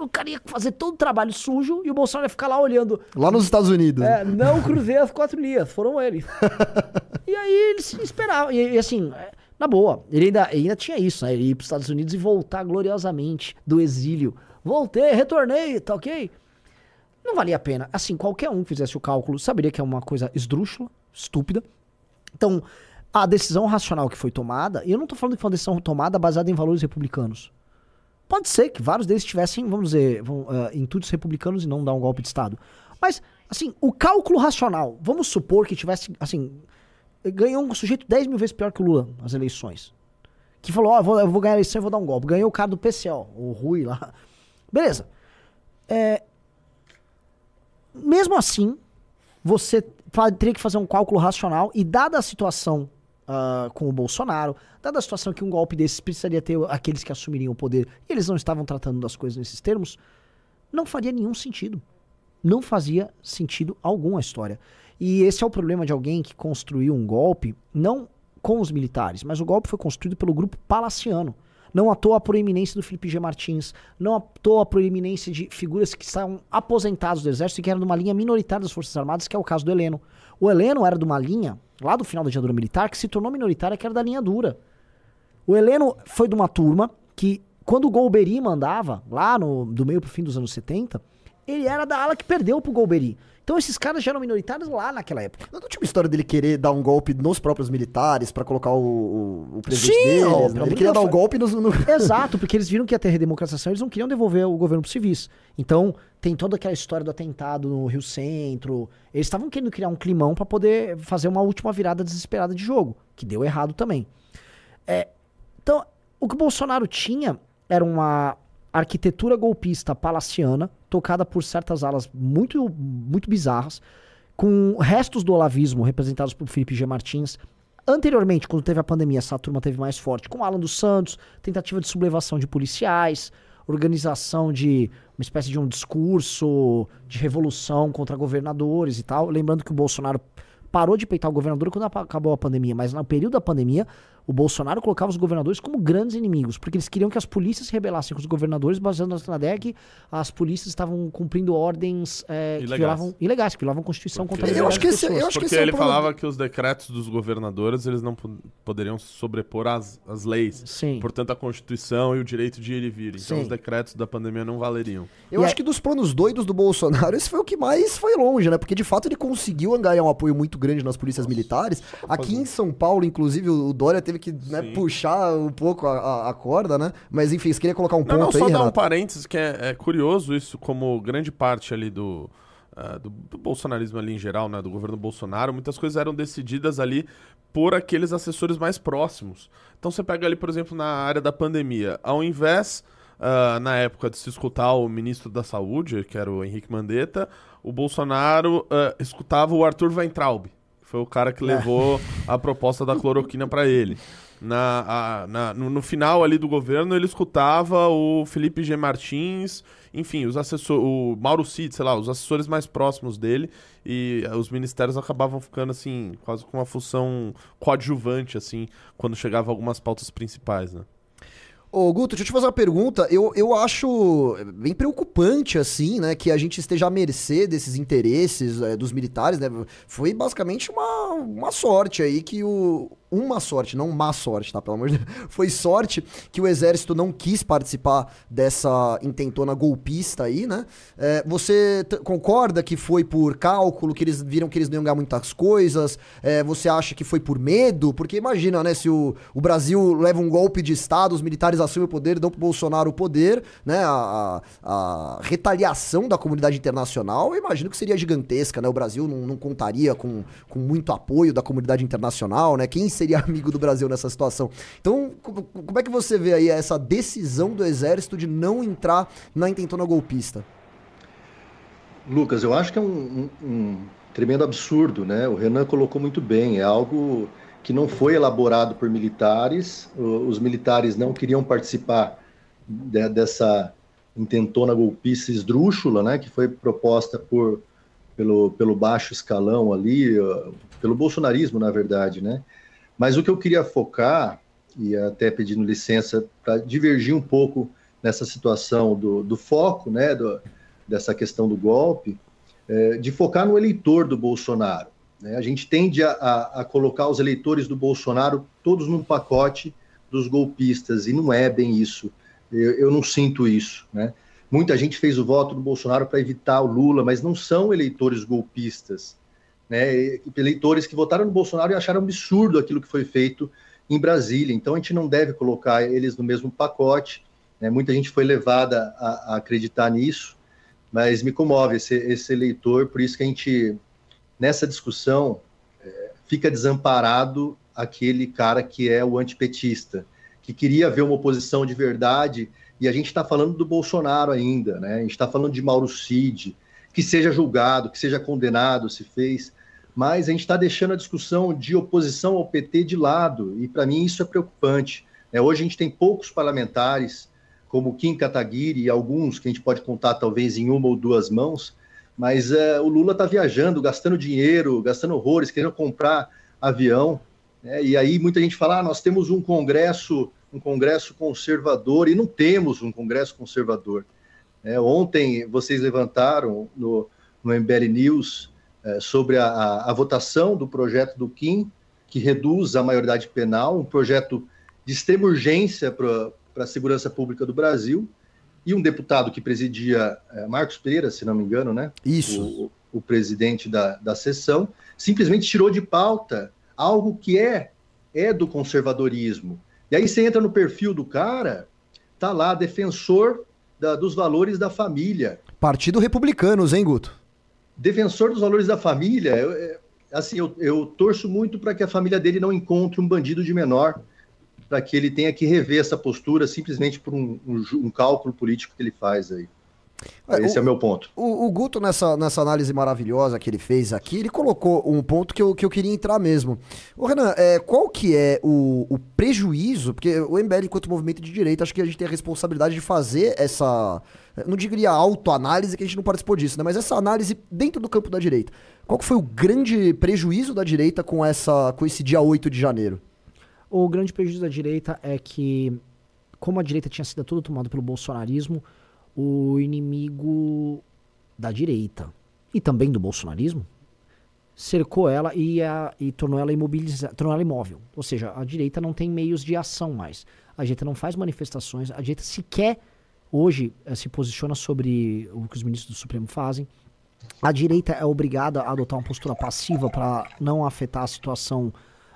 O cara ia fazer todo o trabalho sujo e o Bolsonaro ia ficar lá olhando. Lá nos Estados Unidos. É, não cruzei as quatro linhas, foram eles. e aí eles esperavam. E, e assim, é, na boa, ele ainda, ele ainda tinha isso, né? Ele ir para os Estados Unidos e voltar gloriosamente do exílio. Voltei, retornei, tá ok? Não valia a pena. Assim, qualquer um que fizesse o cálculo saberia que é uma coisa esdrúxula, estúpida. Então, a decisão racional que foi tomada, e eu não tô falando que foi uma decisão tomada baseada em valores republicanos. Pode ser que vários deles tivessem, vamos dizer, vão, eh, intuitos republicanos e não dar um golpe de Estado. Mas, assim, o cálculo racional, vamos supor que tivesse, assim, ganhou um sujeito 10 mil vezes pior que o Lula nas eleições. Que falou, ó, eu, vou, eu vou ganhar a eleição e vou dar um golpe. Ganhou o cara do PCO, o Rui lá. Beleza. É, mesmo assim, você teria que fazer um cálculo racional e dada a situação ah, com o Bolsonaro, dada a situação que um golpe desses precisaria ter aqueles que assumiriam o poder e eles não estavam tratando das coisas nesses termos, não faria nenhum sentido. Não fazia sentido algum a história. E esse é o problema de alguém que construiu um golpe, não com os militares, mas o golpe foi construído pelo grupo palaciano. Não à toa a proeminência do Felipe G. Martins, não à toa a proeminência de figuras que estavam aposentados do exército e que eram de uma linha minoritária das Forças Armadas, que é o caso do Heleno. O Heleno era de uma linha, lá do final da ditadura militar, que se tornou minoritária, que era da linha dura. O Heleno foi de uma turma que, quando o Golbery mandava, lá no, do meio pro fim dos anos 70, ele era da ala que perdeu pro Golbery. Então esses caras já eram minoritários lá naquela época. Não tinha uma história dele querer dar um golpe nos próprios militares pra colocar o, o, o presidente Sim, deles, ó, né? Ele queria dar um golpe nos, no... Exato, porque eles viram que ia ter redemocratização, eles não queriam devolver o governo pros civis. Então, tem toda aquela história do atentado no Rio Centro. Eles estavam querendo criar um climão pra poder fazer uma última virada desesperada de jogo, que deu errado também. É, então, o que o Bolsonaro tinha era uma arquitetura golpista palaciana, tocada por certas alas muito, muito bizarras, com restos do olavismo representados por Felipe G. Martins, Anteriormente, quando teve a pandemia, essa turma teve mais forte com Alan dos Santos, tentativa de sublevação de policiais, organização de uma espécie de um discurso de revolução contra governadores e tal. Lembrando que o Bolsonaro parou de peitar o governador quando acabou a pandemia, mas no período da pandemia, o Bolsonaro colocava os governadores como grandes inimigos, porque eles queriam que as polícias se rebelassem com os governadores, baseando na ideia que as polícias estavam cumprindo ordens é, que Ilegais. violavam, ilegais, que violavam a Constituição contra a Porque- Eu liberdade acho que das esse- pessoas. eu acho que Porque esse é ele problema. falava que os decretos dos governadores eles não po- poderiam sobrepor às, às leis. Sim. Portanto, a Constituição e o direito de ir e vir. Então, Sim. os decretos da pandemia não valeriam. Eu E acho é- que dos planos doidos do Bolsonaro, esse foi o que mais foi longe, né? Porque de fato ele conseguiu angariar um apoio muito grande nas polícias militares. Aqui em São Paulo, inclusive, o Dória teve que né, puxar um pouco a, a- corda, né? Mas enfim, você queria colocar um Não, ponto não, só aí, dar um parênteses que é, é curioso isso, como grande parte ali do, ah, do, do bolsonarismo ali em geral, né, do governo Bolsonaro, muitas coisas eram decididas ali por aqueles assessores mais próximos. Então você pega ali, por exemplo, na área da pandemia, ao invés, ah, na época de se escutar o ministro da Saúde, que era o Henrique Mandetta, o Bolsonaro ah, escutava o Arthur Weintraub, foi o cara que levou a proposta da cloroquina para ele. Na, a- na- no, no final ali do governo, ele escutava o Felipe G. Martins, enfim, os assessores, o Mauro Cid, sei lá, os assessores mais próximos dele, e eh, os ministérios acabavam ficando assim, quase com uma função coadjuvante, assim, quando chegava algumas pautas principais, né? Ô, Guto, deixa eu te fazer uma pergunta. Eu, eu acho bem preocupante, assim, né, que a gente esteja à mercê desses interesses eh, dos militares, né? Foi basicamente uma, uma sorte aí que o. Uma sorte, não má sorte, tá? Pelo amor de Deus. Foi sorte que o exército não quis participar dessa intentona golpista aí, né? Eh, você concorda que foi por cálculo, que eles viram que eles não iam ganhar muitas coisas? Eh, você acha que foi por medo? Porque imagina, né, se o, o Brasil leva um golpe de Estado, os militares assumem o poder, dão pro Bolsonaro o poder, né? A, a- a retaliação da comunidade internacional, eu imagino que seria gigantesca, né? O Brasil não, não contaria com, com muito apoio da comunidade internacional, né? Quem seria amigo do Brasil nessa situação? Então, co- como é que você vê aí essa decisão do exército de não entrar na intentona golpista? Lucas, eu acho que é um, um- um tremendo absurdo, né? O Renan colocou muito bem, é algo que não foi elaborado por militares, os militares não queriam participar de- dessa intentona golpista esdrúxula, né? Que foi proposta por, pelo, pelo baixo escalão ali, uh, pelo bolsonarismo, na verdade, né? Mas o que eu queria focar, e até pedindo licença para divergir um pouco nessa situação do, do foco, né? Do, dessa questão do golpe, é, de focar no eleitor do Bolsonaro. né? A gente tende a, a- a colocar os eleitores do Bolsonaro todos num pacote dos golpistas, e não é bem isso. Eu, eu não sinto isso. Né? Muita gente fez o voto do Bolsonaro para evitar o Lula, mas não são eleitores golpistas. Né? Eleitores que votaram no Bolsonaro e acharam absurdo aquilo que foi feito em Brasília. Então a gente não deve colocar eles no mesmo pacote. né? Muita gente foi levada a- a acreditar nisso mas me comove esse, esse eleitor, por isso que a gente, nessa discussão, é, fica desamparado aquele cara que é o antipetista, que queria ver uma oposição de verdade, e a gente está falando do Bolsonaro ainda, né? a gente está falando de Mauro Cid, que seja julgado, que seja condenado, se fez, mas a gente está deixando a discussão de oposição ao PT de lado, e para mim isso é preocupante. né? Hoje a gente tem poucos parlamentares, como Kim Kataguiri e alguns que a gente pode contar talvez em uma ou duas mãos, mas é, o Lula está viajando, gastando dinheiro, gastando horrores, querendo comprar avião, né? e aí muita gente fala, ah, nós temos um congresso, um congresso conservador, e não temos um congresso conservador. né? ontem vocês levantaram no, no MBL News é, sobre a, a, a votação do projeto do Kim, que reduz a maioridade penal, um projeto de extrema urgência para a segurança pública do Brasil, e um deputado que presidia, eh, Marcos Pereira, se não me engano, né? Isso. O, o presidente da, da sessão, simplesmente tirou de pauta algo que é, é do conservadorismo. E aí você entra no perfil do cara, tá lá, defensor da, dos valores da família. Partido Republicanos, hein, Guto? Defensor dos valores da família, eu, é, assim, eu, eu torço muito para que a família dele não encontre um bandido de menor, para que ele tenha que rever essa postura simplesmente por um, um, um, cálculo político que ele faz aí. É, Esse o- é o meu ponto. O, o Guto, nessa, nessa análise maravilhosa que ele fez aqui, ele colocou um ponto que eu, que eu queria entrar mesmo. Ô, Renan, é, qual que é o, o prejuízo? Porque o MBL, enquanto movimento de direita, acho que a gente tem a responsabilidade de fazer essa. Não diria autoanálise, que a gente não participou disso, né? Mas essa análise dentro do campo da direita. Qual que foi o grande prejuízo da direita com, essa, com esse dia 8 de janeiro? O grande prejuízo da direita é que, como a direita tinha sido toda tomada pelo bolsonarismo, o inimigo da direita e também do bolsonarismo cercou ela e, a- e tornou ela imobilizada, tornou ela imóvel. Ou seja, a direita não tem meios de ação mais. A direita não faz manifestações, a direita sequer hoje eh, se posiciona sobre o que os ministros do Supremo fazem. A direita é obrigada a adotar uma postura passiva para não afetar a situação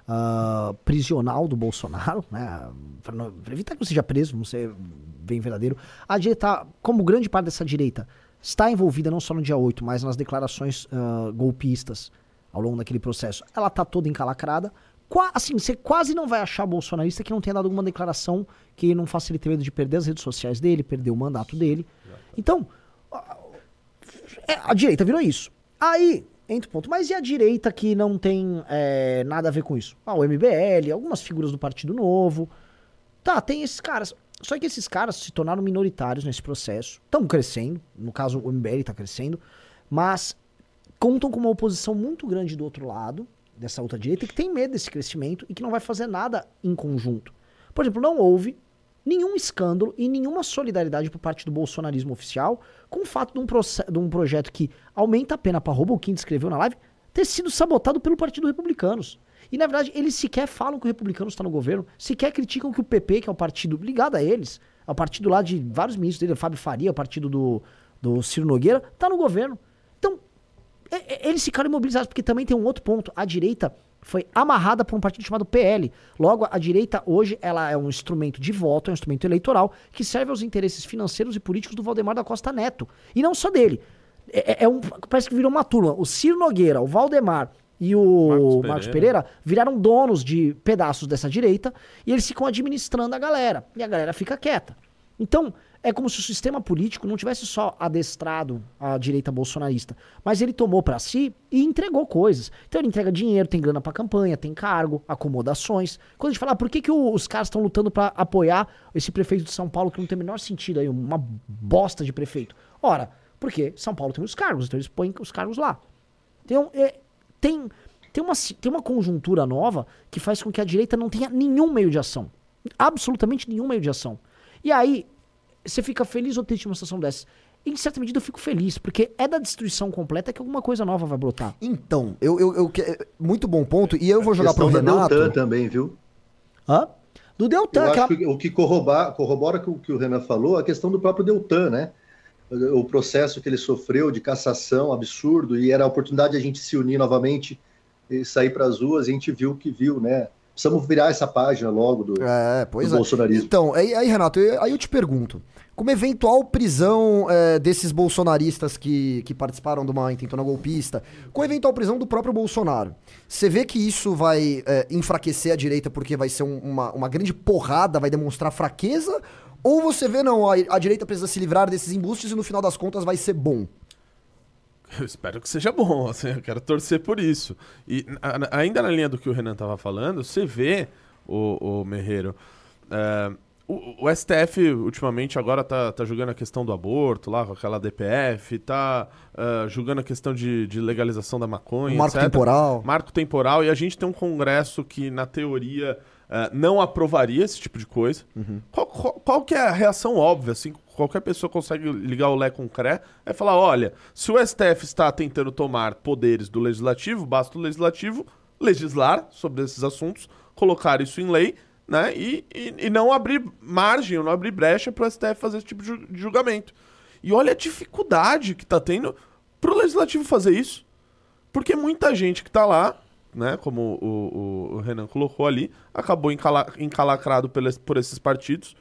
ah, prisional do Bolsonaro, né? Para evitar que ele seja preso, ser bem verdadeiro. A direita, como grande parte dessa direita, está envolvida não só no dia 8, mas nas declarações ah, golpistas ao longo daquele processo. Ela está toda encalacrada. Qua- assim, você quase não vai achar bolsonarista que não tenha dado alguma declaração que não faça ele ter medo de perder as redes sociais dele, perder o mandato dele. Então, é, a direita virou isso. Aí, entra o ponto. Mas e a direita que não tem é, nada a ver com isso? Ah, o MBL, algumas figuras do Partido Novo. Tá, tem esses caras. Só que esses caras se tornaram minoritários nesse processo. Estão crescendo. No caso, o MBL está crescendo. Mas contam com uma oposição muito grande do outro lado, dessa outra direita, que tem medo desse crescimento e que não vai fazer nada em conjunto. Por exemplo, não houve nenhum escândalo e nenhuma solidariedade por parte do bolsonarismo oficial com o fato de um, de um projeto que aumenta a pena para roubo, o Kim descreveu na live, ter sido sabotado pelo Partido Republicanos. E, na verdade, eles sequer falam que o Republicano está no governo, sequer criticam que o PP, que é o partido ligado a eles, é o partido lá de vários ministros dele, o Fábio Faria, o partido do, do Ciro Nogueira, está no governo. Então, é- é- eles ficaram imobilizados, porque também tem um outro ponto. A direita foi amarrada por um partido chamado PL. Logo, a direita hoje ela é um instrumento de voto, é um instrumento eleitoral que serve aos interesses financeiros e políticos do Valdemar da Costa Neto. E não só dele. É, é- é um, parece que virou uma turma. O Ciro Nogueira, o Valdemar e o Marcos Marcos, Pereira. Pereira viraram donos de pedaços dessa direita e eles ficam administrando a galera. E a galera fica quieta. Então, é como se o sistema político não tivesse só adestrado a direita bolsonarista, mas ele tomou pra si e entregou coisas. Então ele entrega dinheiro, tem grana pra campanha, tem cargo, acomodações. Quando a gente fala, ah, por que, que os caras estão lutando pra apoiar esse prefeito de São Paulo que não tem o menor sentido aí, uma bosta de prefeito? Ora, porque São Paulo tem os cargos, então eles põem os cargos lá. Então, é, tem, tem, uma, tem uma conjuntura nova que faz com que a direita não tenha nenhum meio de ação. Absolutamente nenhum meio de ação. E aí, você fica feliz ou triste numa situação dessa? Em certa medida eu fico feliz, porque é da destruição completa que alguma coisa nova vai brotar. Então, eu, eu, eu muito bom ponto. E eu vou jogar pro Renato. Deltan também, viu? Hã? Do Deltan, Eu aquela... acho que o que corrobora, corrobora com o que o Renan falou, a questão do próprio Deltan, né? O processo que ele sofreu de cassação absurdo e era a oportunidade de a gente se unir novamente e sair para as ruas e a gente viu o que viu, né? Precisamos virar essa página logo do, É, do é. bolsonarismo. Então, aí, aí, Renato, eu- aí eu te pergunto: como eventual prisão é, desses bolsonaristas que, que participaram de uma intentona golpista, com eventual prisão do próprio Bolsonaro, você vê que isso vai é, enfraquecer a direita porque vai ser um- uma, uma grande porrada, vai demonstrar fraqueza? Ou você vê, não, a, a direita precisa se livrar desses embustes e no final das contas vai ser bom? Eu espero que seja bom, assim, eu quero torcer por isso. E a- ainda na linha do que o Renan tava falando, você vê, o, o Merreiro, é, o, o STF ultimamente agora tá, tá julgando a questão do aborto lá com aquela DPF, tá é, julgando a questão de, de legalização da maconha, O marco etc. temporal. Marco temporal, e a gente tem um congresso que, na teoria, é, não aprovaria esse tipo de coisa. Qual, qual, qual que é a reação óbvia, assim, qualquer pessoa consegue ligar o Lé com o CRE, é falar, olha, se o STF está tentando tomar poderes do Legislativo, basta o Legislativo legislar sobre esses assuntos, colocar isso em lei, né, e, e, e não abrir margem, não abrir brecha para o STF fazer esse tipo de ju- de julgamento. E olha a dificuldade que está tendo para o Legislativo fazer isso. Porque muita gente que tá lá, né, como o, o- o Renan colocou ali, acabou encala- encalacrado por esses partidos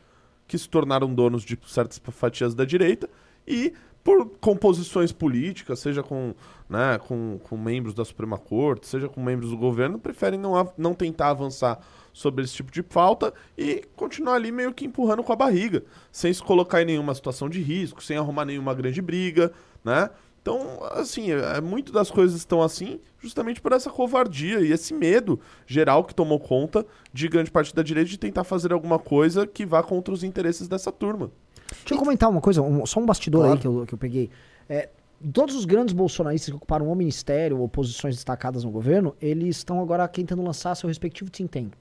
que se tornaram donos de certas fatias da direita e por composições políticas, seja com, né, com, com membros da Suprema Corte, seja com membros do governo, preferem não, não tentar avançar sobre esse tipo de pauta e continuar ali meio que empurrando com a barriga, sem se colocar em nenhuma situação de risco, sem arrumar nenhuma grande briga, né? Então, assim, é, muito das coisas estão assim justamente por essa covardia e esse medo geral que tomou conta de grande parte da direita de tentar fazer alguma coisa que vá contra os interesses dessa turma. Deixa eu comentar uma coisa, um, só um bastidor claro. aí que eu, que eu peguei. É, todos os grandes bolsonaristas que ocuparam o ministério ou posições destacadas no governo, eles estão agora tentando lançar seu respectivo think tank.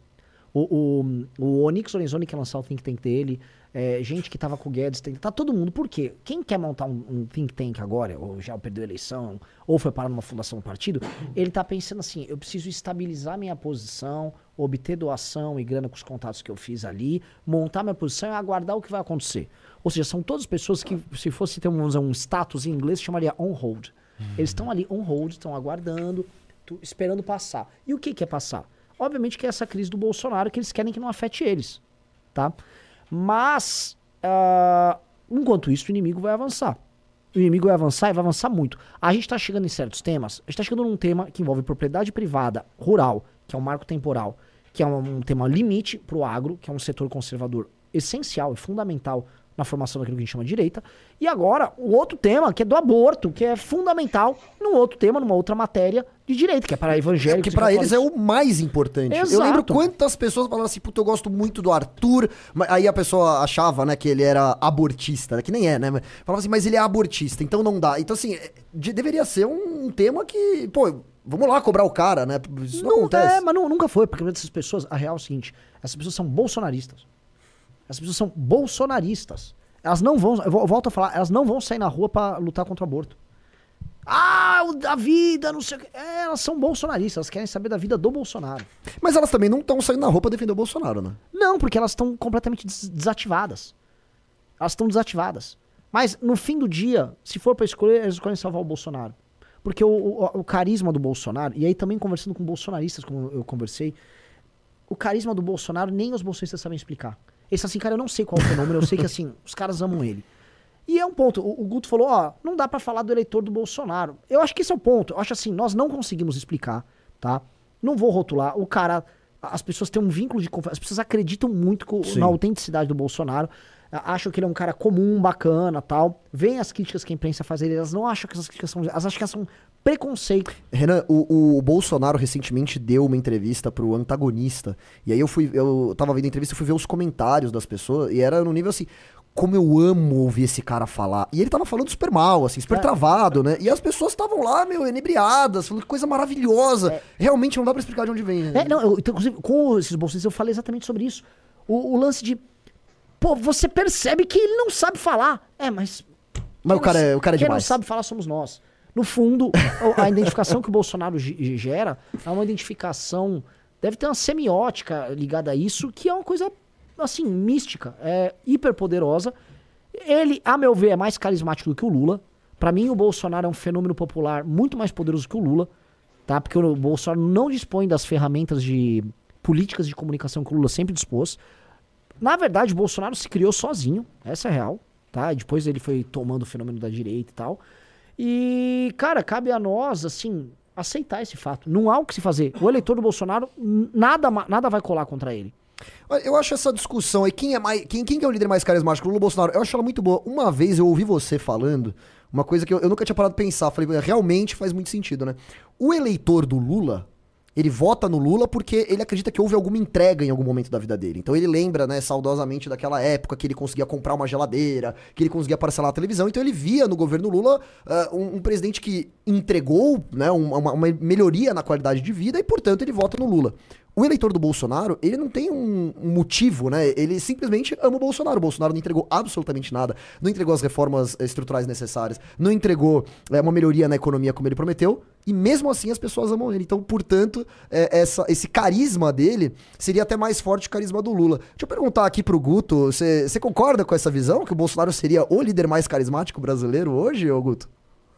O, o, o Onyx Lorenzoni quer lançar o think tank dele, é, gente que tava com o Guedes, tem, tá todo mundo. Por quê? Quem quer montar um, um, think tank agora, ou já perdeu a eleição, ou foi parar numa fundação do partido, ele tá pensando assim: eu preciso estabilizar minha posição, obter doação e grana com os contatos que eu fiz ali, montar minha posição e aguardar o que vai acontecer. Ou seja, são todas pessoas que, se fosse ter um, um status em inglês, chamaria on hold. Uhum. Eles estão ali on hold, estão aguardando, esperando passar. E o que, que é passar? Obviamente que é essa crise do Bolsonaro que eles querem que não afete eles, tá? Mas, uh, enquanto isso, o inimigo vai avançar. O inimigo vai avançar e vai avançar muito. A gente está chegando em certos temas. A gente está chegando num tema que envolve propriedade privada rural, que é um marco temporal, que é um, um tema limite para o agro, que é um setor conservador essencial e fundamental na formação daquilo que a gente chama de direita. E agora, o outro tema, que é do aborto, que é fundamental num outro tema, numa outra matéria de direito, que é para evangélicos. É que para eles é o mais importante. Exato. Eu lembro quantas pessoas falavam assim, puta, eu gosto muito do Arthur, aí a pessoa achava, né, que ele era abortista, que nem é, né? Falava assim, mas ele é abortista, então não dá. Então, assim, é, deveria ser um tema que, pô, vamos lá cobrar o cara, né? Isso não, não acontece. É, mas não, nunca foi, porque essas pessoas, a real é o seguinte, essas pessoas são bolsonaristas. As pessoas são bolsonaristas. Elas não vão, eu volto a falar, elas não vão sair na rua para lutar contra o aborto. Ah, a vida, não sei o que. É, elas são bolsonaristas, elas querem saber da vida do Bolsonaro. Mas elas também não estão saindo na rua pra defender o Bolsonaro, né? Não, porque elas estão completamente des desativadas. Elas estão desativadas. Mas no fim do dia, se for para escolher, eles escolhem salvar o Bolsonaro. Porque o, o, o, carisma do Bolsonaro, e aí também conversando com bolsonaristas, como eu conversei, o carisma do Bolsonaro nem os bolsonaristas sabem explicar. Esse assim, cara, eu não sei qual é o fenômeno, eu sei que assim, os caras amam ele. E é um ponto. O, o Guto falou, ó, não dá para falar do eleitor do Bolsonaro. Eu acho que esse é o ponto. Eu acho assim, nós não conseguimos explicar, tá? Não vou rotular. O cara, as pessoas têm um vínculo de confiança, as pessoas acreditam muito na autenticidade do Bolsonaro acham que ele é um cara comum, bacana tal. Vem as críticas que a imprensa faz ele, elas não acham que essas críticas são. Elas acham que elas são preconceito. Renan, o, o Bolsonaro recentemente deu uma entrevista pro antagonista. E aí eu fui. Eu tava vendo a entrevista e fui ver os comentários das pessoas. E era no nível assim. Como eu amo ouvir esse cara falar. E ele tava falando super mal, assim, super é. travado, né? E as pessoas estavam lá, meu, inebriadas, falando que coisa maravilhosa. É. Realmente não dá pra explicar de onde vem. Né? É, não, eu, então, inclusive, com esses bolsonaristas eu falei exatamente sobre isso. O, o lance de Pô, você percebe que ele não sabe falar. É, mas. Mas o cara, é, o cara é quem demais. não sabe falar somos nós. No fundo, a identificação que o Bolsonaro gera é uma identificação. Deve ter uma semiótica ligada a isso, que é uma coisa, assim, mística, é hiperpoderosa. Ele, a meu ver, é mais carismático do que o Lula. Para mim, o Bolsonaro é um fenômeno popular muito mais poderoso que o Lula, tá? Porque o Bolsonaro não dispõe das ferramentas de políticas de comunicação que o Lula sempre dispôs. Na verdade, o Bolsonaro se criou sozinho, essa é real, tá? Depois ele foi tomando o fenômeno da direita e tal. E, cara, cabe a nós, assim, aceitar esse fato. Não há o que se fazer. O eleitor do Bolsonaro, nada, nada vai colar contra ele. Eu acho essa discussão aí, quem é, mais, quem, quem é o líder mais carismático? Lula Bolsonaro? Eu acho ela muito boa. Uma vez eu ouvi você falando, uma coisa que eu, eu nunca tinha parado de pensar. Falei, realmente faz muito sentido, né? O eleitor do Lula, ele vota no Lula porque ele acredita que houve alguma entrega em algum momento da vida dele. Então ele lembra, né, saudosamente daquela época que ele conseguia comprar uma geladeira, que ele conseguia parcelar a televisão. Então ele via no governo Lula uh, um, um, presidente que entregou, né, uma, uma melhoria na qualidade de vida e, portanto, ele vota no Lula. O eleitor do Bolsonaro, ele não tem um, motivo, né? Ele simplesmente ama o Bolsonaro. O Bolsonaro não entregou absolutamente nada, não entregou as reformas estruturais necessárias, não entregou é, uma melhoria na economia como ele prometeu, e mesmo assim as pessoas amam ele. Então, portanto, é, essa, esse carisma dele seria até mais forte que o carisma do Lula. Deixa eu perguntar aqui pro Guto, você concorda com essa visão, que o Bolsonaro seria o líder mais carismático brasileiro hoje, ô Guto?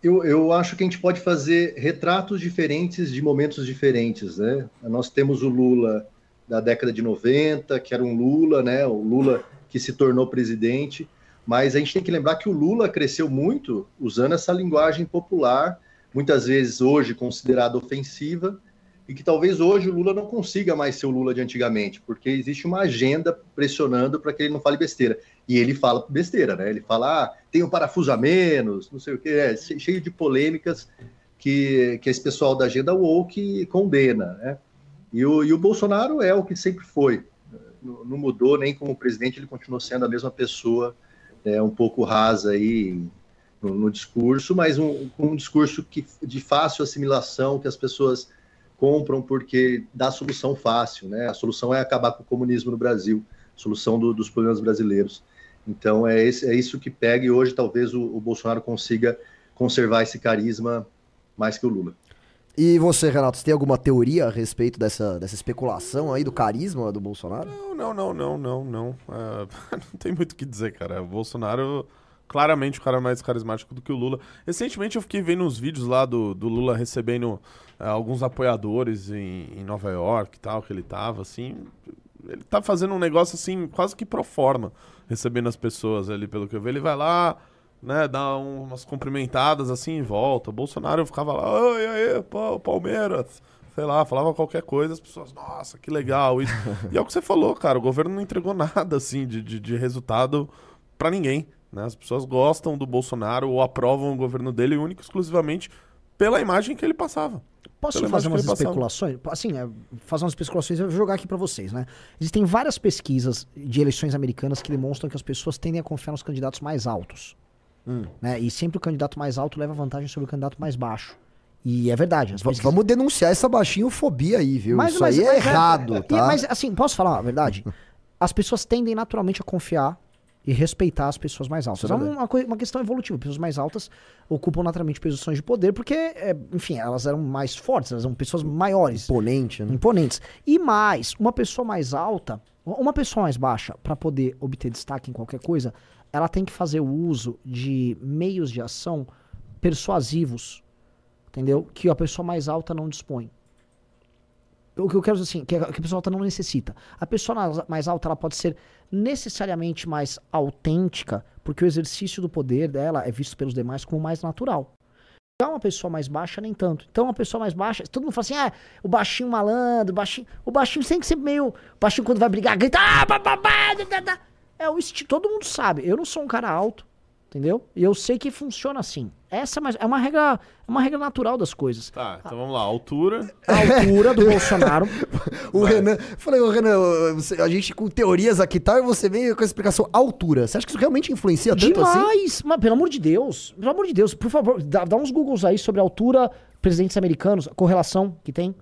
Eu, eu acho que a gente pode fazer retratos diferentes de momentos diferentes, né? Nós temos o Lula da década de 90, que era um Lula, né? O Lula que se tornou presidente. Mas a gente tem que lembrar que o Lula cresceu muito usando essa linguagem popular, muitas vezes hoje considerada ofensiva, e que talvez hoje o Lula não consiga mais ser o Lula de antigamente, porque existe uma agenda pressionando para que ele não fale besteira. E ele fala besteira, né? Ele fala, ah, tem um parafuso a menos, não sei o que, é cheio de polêmicas que, que esse pessoal da agenda woke condena, né? E o, e o Bolsonaro é o que sempre foi, não, mudou nem como presidente, ele continuou sendo a mesma pessoa, é, um pouco rasa aí no, no discurso, mas um, um discurso que, de fácil assimilação, que as pessoas compram porque dá solução fácil, né? A solução é acabar com o comunismo no Brasil, solução do, dos problemas brasileiros. Então é, esse, é isso que pega e hoje talvez o, o, Bolsonaro consiga conservar esse carisma mais que o Lula. E você, Renato, você tem alguma teoria a respeito dessa, dessa especulação aí do carisma do Bolsonaro? Não, não, não, não, não, não. Uh, não tem muito o que dizer, cara. O Bolsonaro claramente o cara mais carismático do que o Lula. Recentemente eu fiquei vendo uns vídeos lá do, do Lula recebendo uh, alguns apoiadores em, em, Nova York e tal, que ele tava, assim. Ele tá fazendo um negócio assim, quase que pro forma, recebendo as pessoas ali, pelo que eu vi. Ele vai lá, né, dá um, umas cumprimentadas assim e volta. O Bolsonaro ficava lá, oi, aí, pô, Palmeiras. Sei lá, falava qualquer coisa, as pessoas, nossa, que legal isso. e é o que você falou, cara, o governo não entregou nada assim de, de, de resultado para ninguém. Né? As pessoas gostam do Bolsonaro ou aprovam o governo dele único exclusivamente pela imagem que ele passava. Posso fazer umas especulações? Assim, é, fazer umas especulações, eu vou jogar aqui para vocês, né? Existem várias pesquisas de eleições americanas que demonstram que as pessoas tendem a confiar nos candidatos mais altos. Hum. Né? E sempre o candidato mais alto leva vantagem sobre o candidato mais baixo. E é verdade. Pesquisas... Vamos denunciar essa baixinho-fobia aí, viu? Mas, Isso mas, aí é mas, é errado, tá? Mas, assim, posso falar a verdade? As pessoas tendem naturalmente a confiar e respeitar as pessoas mais altas. É, é uma, uma, questão evolutiva. Pessoas mais altas ocupam naturalmente posições de poder porque, é, enfim, elas eram mais fortes, elas eram pessoas maiores. Imponente, né? Imponentes. E mais, uma pessoa mais alta, uma pessoa mais baixa, para poder obter destaque em qualquer coisa, ela tem que fazer o uso de meios de ação persuasivos, entendeu? Que a pessoa mais alta não dispõe. O que eu quero dizer assim, que a, que a pessoa alta não necessita. A pessoa mais alta ela pode ser necessariamente mais autêntica, porque o exercício do poder dela é visto pelos demais como mais natural. Já uma pessoa mais baixa, nem tanto. Então, uma pessoa mais baixa, todo mundo fala assim: ah, o baixinho malandro, o baixinho. O baixinho sempre que ser meio. O baixinho, quando vai brigar, grita. Ah, bababá, é o estilo. Todo mundo sabe. Eu não sou um cara alto, entendeu? E eu sei que funciona assim. Essa é uma regra, é uma regra natural das coisas. Tá, então vamos lá. Altura. A altura do Bolsonaro. o Mas... Renan. Falei, o Renan, a gente com teorias aqui tal, tá, e você vem com a explicação altura. Você acha que isso realmente influencia tanto Demais, assim? Demais! Mas pelo amor de Deus. Pelo amor de Deus, por favor, dá, dá uns Googles aí sobre a altura, presidentes americanos, correlação que tem.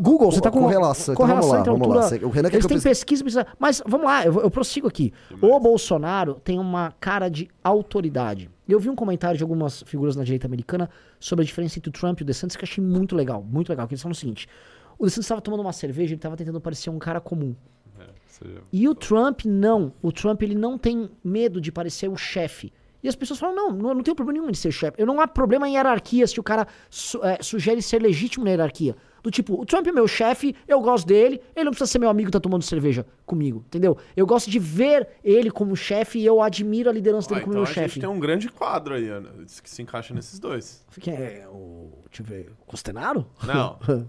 Google, você está com correlação, então correlação entre altura. O Renan Eles têm pesquisa, pesquisa, mas vamos lá, eu, eu prossigo aqui. O Bolsonaro tem uma cara de autoridade. Eu vi um comentário de algumas figuras na direita americana sobre a diferença entre o Trump e o DeSantis que eu achei muito legal, muito legal. Que eles falam o seguinte: o DeSantis estava tomando uma cerveja, ele estava tentando parecer um cara comum. É, e o Trump não. O Trump ele não tem medo de parecer o chefe. E as pessoas falam, não, não, não tem problema nenhum de ser chefe. Eu não há problema em hierarquia se o cara su é, sugere ser legítimo na hierarquia. Do tipo, o Trump é meu chefe, eu gosto dele, ele não precisa ser meu amigo e tá tomando cerveja comigo, entendeu? Eu gosto de ver ele como chefe e eu admiro a liderança dele ah, como então meu chefe. A gente tem um grande quadro aí, Ana, que se encaixa nesses dois. Quem é? O. Deixa eu ver. Costenaro? Não.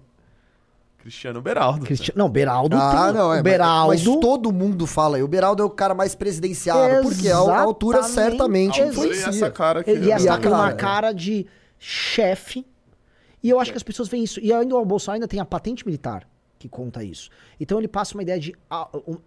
Cristiano Beraldo. Cristi... Não, Beraldo ah, tem... não, é, Beraldo... Mas, mas, todo mundo fala. O Beraldo é o cara mais presidenciado, porque a altura certamente influencia. Essa cara que ele essa tem uma cara de chefe e eu acho que as pessoas veem isso. E ainda o Bolsonaro ainda tem a patente militar que conta isso. Então ele passa uma ideia de. Um,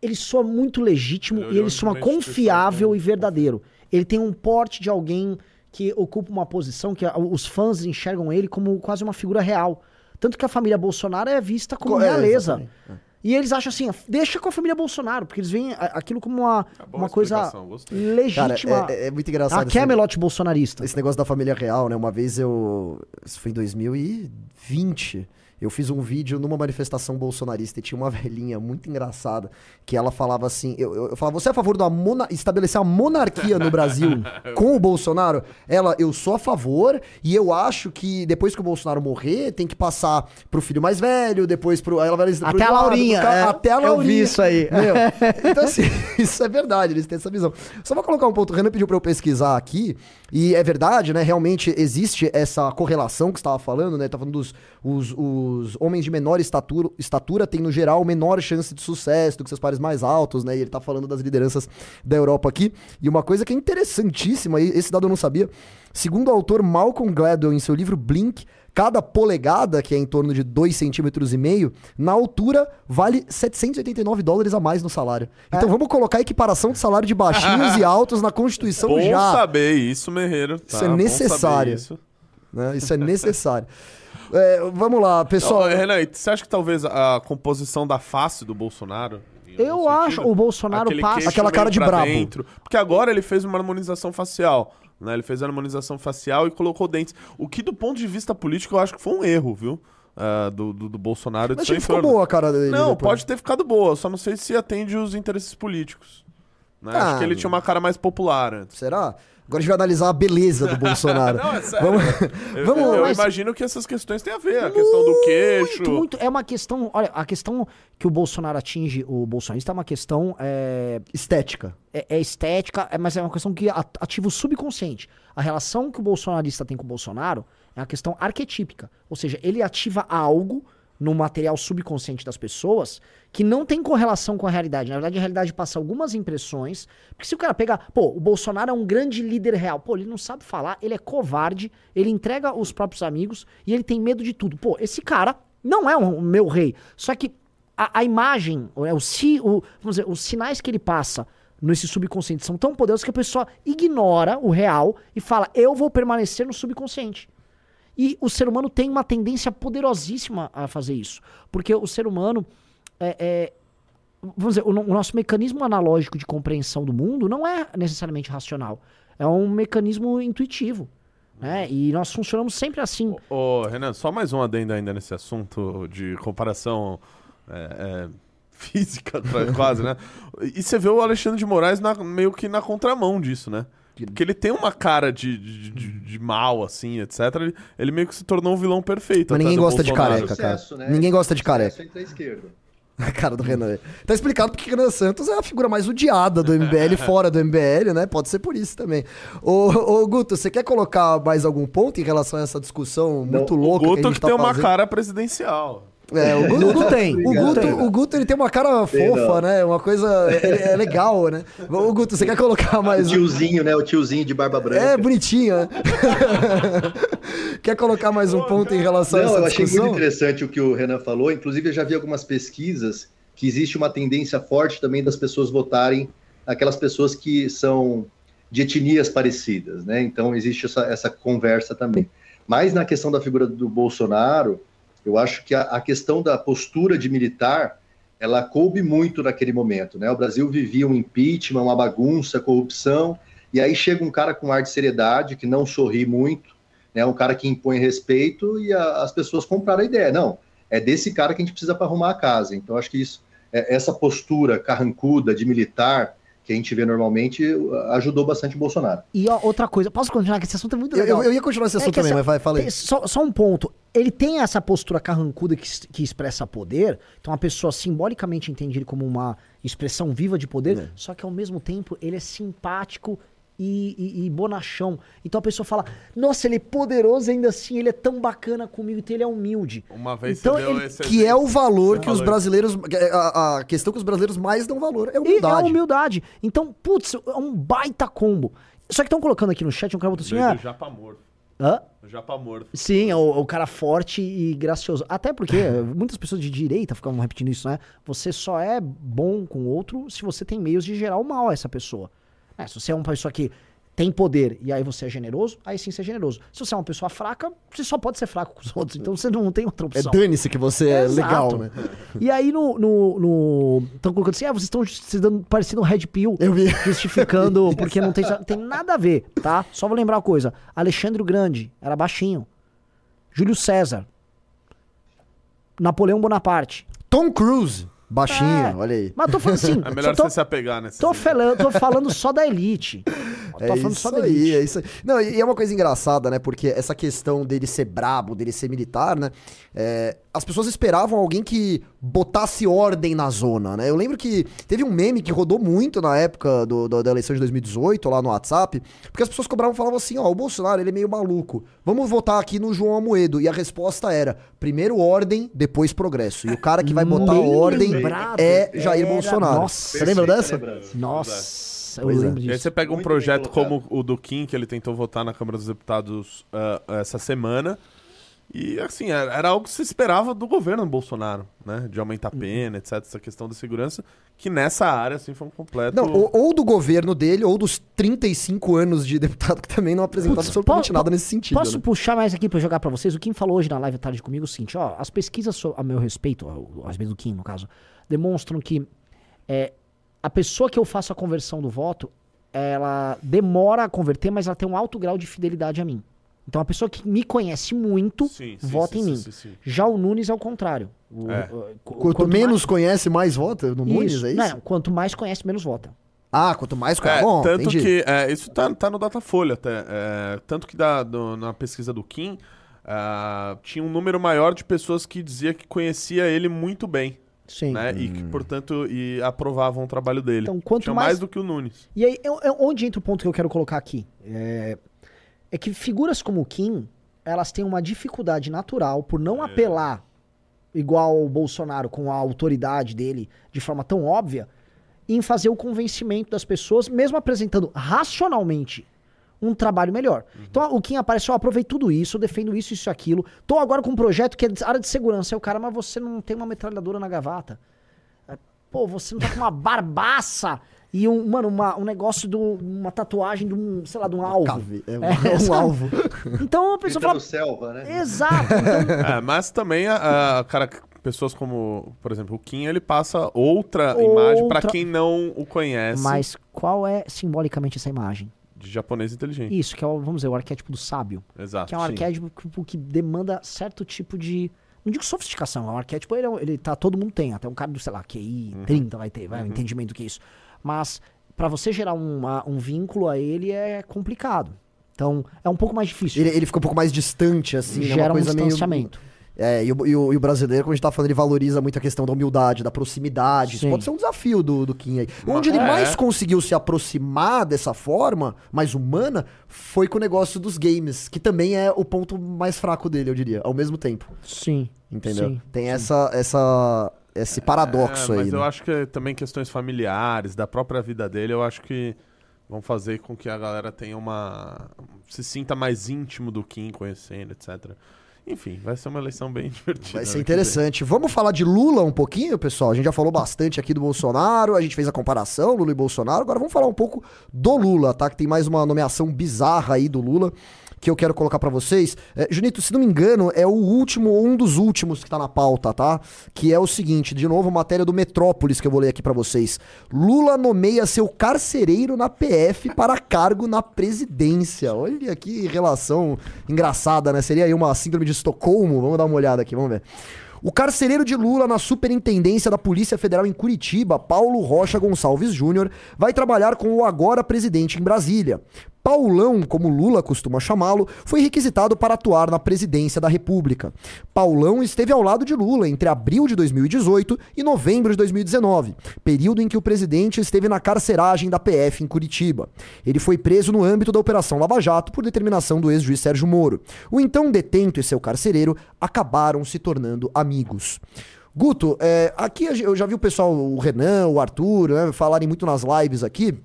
ele soa muito legítimo ele e ele soa confiável e verdadeiro. Ele tem um porte de alguém que ocupa uma posição que os fãs enxergam ele como quase uma figura real. Tanto que a família Bolsonaro é vista como é, realeza. É, e eles acham assim, deixa com a família Bolsonaro, porque eles veem aquilo como uma, uma coisa legítima. Cara, é, é, muito engraçado. A Camelot bolsonarista. Esse negócio da família real, né? Uma vez eu. Isso foi em 2020. Eu fiz um vídeo numa manifestação bolsonarista e tinha uma velhinha muito engraçada que ela falava assim: eu, eu, eu falava, você é a favor de estabelecer a monarquia no Brasil com o Bolsonaro? Ela, eu sou a favor e eu acho que depois que o Bolsonaro morrer, tem que passar pro filho mais velho, depois pro. Ela vai, pro Até a Laurinha. é, até a Eu Laurinha. vi isso aí. Meu, então, assim, isso é verdade, eles têm essa visão. Só vou colocar um ponto, o Renan pediu pra eu pesquisar aqui, e é verdade, né? Realmente existe essa correlação que você estava falando, né? Tá falando dos os, os homens de menor estatura, estatura têm, no geral, menor chance de sucesso do que seus pares mais altos, né? E ele tá falando das lideranças da Europa aqui. E uma coisa que é interessantíssima, esse dado eu não sabia, segundo o autor Malcolm Gladwell, em seu livro Blink, Cada polegada, que é em torno de 2,5 centímetros e meio, na altura vale 789 dólares a mais no salário. Então vamos colocar a equiparação de salário de baixinhos e altos na Constituição Bom já. saber isso, Merreiro. tá? Isso é Bom necessário. isso. né? Isso é necessário. É, vamos lá, pessoal. Não, Renan, você acha que talvez a composição da face do Bolsonaro. Eu sentido, acho, o Bolsonaro aquele passa- Aquela cara de brabo. dentro, porque agora ele fez uma harmonização facial. Né? Ele fez a harmonização facial e colocou dentes. O que, do ponto de vista político, eu acho que foi um erro, viu? Ah, do, do, do Bolsonaro. Mas que ficou boa a cara dele. Não, depois. pode ter ficado boa, só não sei se atende os interesses políticos. Né? Ah, acho que ele tinha uma cara mais popular antes. Será? Agora a gente vai analisar a beleza do Bolsonaro. Não, é sério. Vamos, Eu, vamos eu mas- imagino que essas questões têm a ver. A questão do queixo. Muito, muito. É uma questão. Olha, a questão que o Bolsonaro atinge o bolsonarista é uma questão. É, estética. é, é estética, é- mas é uma questão que ativa o subconsciente. A relação que o bolsonarista tem com o Bolsonaro é uma questão arquetípica. Ou seja, ele ativa algo no material subconsciente das pessoas que não tem correlação com a realidade. Na verdade, a realidade passa algumas impressões. Porque se o cara pegar, pô, o Bolsonaro é um grande líder real. Pô, ele não sabe falar, ele é covarde, ele entrega os próprios amigos e ele tem medo de tudo. Pô, esse cara não é o meu rei. Só que a, a imagem, é, o, si, o, vamos dizer, os sinais que ele passa nesse subconsciente são tão poderosos que a pessoa ignora o real e fala, eu vou permanecer no subconsciente. E o ser humano tem uma tendência poderosíssima a fazer isso. Porque o ser humano é. é- vamos dizer, o, o nosso mecanismo analógico de compreensão do mundo não é necessariamente racional. É um mecanismo intuitivo. Né? E nós funcionamos sempre assim. Ô, Renan, só mais um adendo ainda nesse assunto de comparação é, é, física, quase, né? E você vê o Alexandre de Moraes na- meio que na contramão disso, né? Porque ele tem uma cara de, de, de- de mal, assim, etc. Ele, ele meio que se tornou um vilão perfeito. Mas ninguém gosta de Bolsonaro. careca, cara. Sucesso, né? Ninguém gosta de careca. A esquerda. A cara do Renan. Tá explicado porque Renan Santos é a figura mais odiada do MBL, fora do MBL, né? Pode ser por isso também. Ô, ô Guto, você quer colocar mais algum ponto em relação a essa discussão muito O louca que a Guto gente que tá tem uma fazendo? cara presidencial. É, o Guto, O Guto tem. O. Guto, tem. o Guto, ele tem uma cara fofa, né? Uma coisa. É, é legal, né? Ô, Guto, você quer colocar O mais um? tiozinho, né? O tiozinho de barba branca. É, bonitinho, né? quer colocar mais um ponto em relação a Não, essa eu achei discussão? muito interessante o que o Renan falou. Inclusive, eu já vi algumas pesquisas que existe uma tendência forte também das pessoas votarem aquelas pessoas que são de etnias parecidas, né? Então, existe essa, essa conversa também. Mas na questão da figura do Bolsonaro, eu acho que a, a questão da postura de militar, ela coube muito naquele momento, né? O Brasil vivia um impeachment, uma bagunça, corrupção, e aí chega um cara com ar de seriedade, que não sorri muito, né? Um cara que impõe respeito e a- as pessoas compraram a ideia. Não, é desse cara que a gente precisa para arrumar a casa. Então, acho que isso, é- essa postura carrancuda de militar que a gente vê normalmente ajudou bastante o Bolsonaro. E ó, outra coisa, posso continuar que esse assunto é muito Eu, legal. eu- eu ia continuar esse É assunto que também, essa- mas vai, fala aí. Só, só um ponto. Ele tem essa postura carrancuda que, que expressa poder. Então a pessoa simbolicamente entende ele como uma expressão viva de poder. É. Só que ao mesmo tempo ele é simpático e, e- e bonachão. Então a pessoa fala: Nossa, ele é poderoso ainda assim. Ele é tão bacana comigo. Então ele é humilde. Uma vez Então, você deu ele- esse Que é o valor que os Valor. brasileiros. A, a questão que os brasileiros mais dão valor é a E é a humildade. humildade. Então, putz, é um baita combo. Só que estão colocando aqui no chat um cara botou assim: ah, Japa morto. hã? Japa morto. Sim, é o, o cara forte e gracioso. Até porque muitas pessoas de direita ficavam repetindo isso, né? Você só é bom com o outro se você tem meios de gerar o mal a essa pessoa. É, se você é uma pessoa que tem poder e aí você é generoso, aí sim você é generoso. Se você é uma pessoa fraca, você só pode ser fraco com os outros. Então você não tem outra É opção. dane-se que você é Exato. legal, né? E aí no. no, Estão colocando assim, ah, vocês estão se dando parecendo um Red Pill. Eu vi. Justificando, porque não tem, não tem nada a ver, tá? Só vou lembrar uma coisa. Alexandre o Grande era baixinho. Júlio César. Napoleão Bonaparte. Tom Cruise, baixinho, É. olha aí. Mas eu tô falando assim. É melhor tô, você se apegar nessa. tô, falando, tô falando só da elite. Tô É falando isso só da aí, elite. é isso aí. Não, e e é uma coisa engraçada, né? Porque essa questão dele ser brabo, dele ser militar, né? é, as pessoas esperavam alguém que botasse ordem na zona, né? Eu lembro que teve um meme que rodou muito na época do- do- da eleição de 2018, lá no WhatsApp, porque as pessoas cobravam e falavam assim, ó, o Bolsonaro, ele é meio maluco. Vamos votar aqui no João Amoedo. E a resposta era, primeiro ordem, depois progresso. E o cara que vai botar Nem ordem lembrado. é Jair Era- Bolsonaro. Nossa. Você lembra dessa? lembrança. Nossa, eu Pois é. lembro E aí disso. você pega um Muito projeto bem como o do Kim, que ele tentou votar na Câmara dos Deputados ah, essa semana. E assim, era, era algo que se esperava do governo Bolsonaro, né? De aumentar a pena, etc. Essa questão da segurança, que nessa área, assim, foi um completo. Não, ou, ou do governo dele, ou dos 35 anos de deputado que também não apresentou Putz, absolutamente nada nesse sentido. Posso né? puxar mais aqui pra eu jogar pra vocês? O Kim falou hoje na live à tarde comigo o seguinte, ó, as pesquisas a meu respeito, a respeito do Kim, no caso, demonstram que é, a pessoa que eu faço a conversão do voto, ela demora a converter, mas ela tem um alto grau de fidelidade a mim. Então a pessoa que me conhece muito Sim, vota sim, em sim, mim. sim, sim. Já o Nunes é o contrário. O- É. o- qu- Quanto, menos conhece, mais vota no Nunes, isso, é isso? Não, quanto mais conhece, menos vota. Ah, quanto mais... É, bom, tanto entendi. que é, isso tá, tá no Datafolha até. é, tanto que da, do- na pesquisa do Kim ah, tinha um número maior de pessoas que dizia que conhecia ele muito bem, Sim. né? E que, portanto, e aprovavam o trabalho dele. Então, quanto tinha mais- mais do que o Nunes. E aí, é- é onde entra o ponto que eu quero colocar aqui? É, é que figuras como o Kim, elas têm uma dificuldade natural por não apelar igual o Bolsonaro com a autoridade dele de forma tão óbvia em fazer o convencimento das pessoas, mesmo apresentando racionalmente um trabalho melhor. Então o Kim aparece, ó, aproveitei tudo isso, eu defendo isso, isso e aquilo. Tô agora com um projeto que é área de segurança. Aí o cara, mas você não tem uma metralhadora na gravata. É, Pô, você não tá com uma barbaça e um, mano, uma- um negócio de um- uma tatuagem de um, sei lá, de um alvo. Cave- É, É, um sabe? alvo. Então a pessoa fala, selva, né? exato. Então, É, mas também, a, a- cara, pessoas como, por exemplo, o Kim, ele passa outra, Outra- imagem pra quem não o conhece mas qual é simbolicamente essa imagem? de japonês inteligente. Isso, que é, o, vamos dizer, o arquétipo do sábio. Exato. Que é um sim. arquétipo que, que demanda certo tipo de. Não digo sofisticação, é um arquétipo, ele, é um- ele tá, todo mundo tem, até um cara do, sei lá, QI Uhum. 30 vai ter, vai, um entendimento do que é isso. Mas pra você gerar uma- um vínculo a ele é complicado. Então, é um pouco mais difícil. Ele, ele fica um pouco mais distante, assim, né? gera Uma um coisa meio... distanciamento. É, e o, e o- e o brasileiro, como a gente tá falando, ele valoriza muito a questão da humildade, da proximidade. Isso Sim. pode ser um desafio do, do Kim aí. Onde ele é. mais conseguiu se aproximar dessa forma, mais humana, foi com o negócio dos games, que também é o ponto mais fraco dele, eu diria, ao mesmo tempo. Sim. Entendeu? Sim, Tem sim. essa, essa, esse paradoxo É, aí. Mas né? eu acho que também questões familiares, da própria vida dele, eu acho que vão fazer com que a galera tenha uma. se sinta mais íntimo do Kim, conhecendo, etc. Enfim, vai ser uma eleição bem divertida. Vai ser que interessante. Vamos falar de Lula um pouquinho, pessoal? A gente já falou bastante aqui do Bolsonaro, a gente fez a comparação, Lula e Bolsonaro. Agora vamos falar um pouco do Lula, tá? Que tem mais uma nomeação bizarra aí do Lula que eu quero colocar pra vocês. É, Junito, se não me engano, é o último, ou um dos últimos que tá na pauta, tá? Que é o seguinte, de novo, matéria do Metrópolis que eu vou ler aqui pra vocês. Lula nomeia seu carcereiro na PF para cargo na presidência. Olha que relação engraçada, né? Seria aí uma síndrome de Estocolmo. Vamos dar uma olhada aqui, vamos ver. O carcereiro de Lula na Superintendência da Polícia Federal em Curitiba, Paulo Rocha Gonçalves Júnior, vai trabalhar com o agora presidente em Brasília. Paulão, como Lula costuma chamá-lo, foi requisitado para atuar na presidência da República. Paulão esteve ao lado de Lula entre abril de 2018 e novembro de 2019, período em que o presidente esteve na carceragem da PF em Curitiba. Ele foi preso no âmbito da Operação Lava Jato por determinação do ex-juiz Sérgio Moro. O então detento e seu carcereiro acabaram se tornando amigos. Guto, é, aqui eu já vi o pessoal, o Renan, o Arthur, né, falarem muito nas lives aqui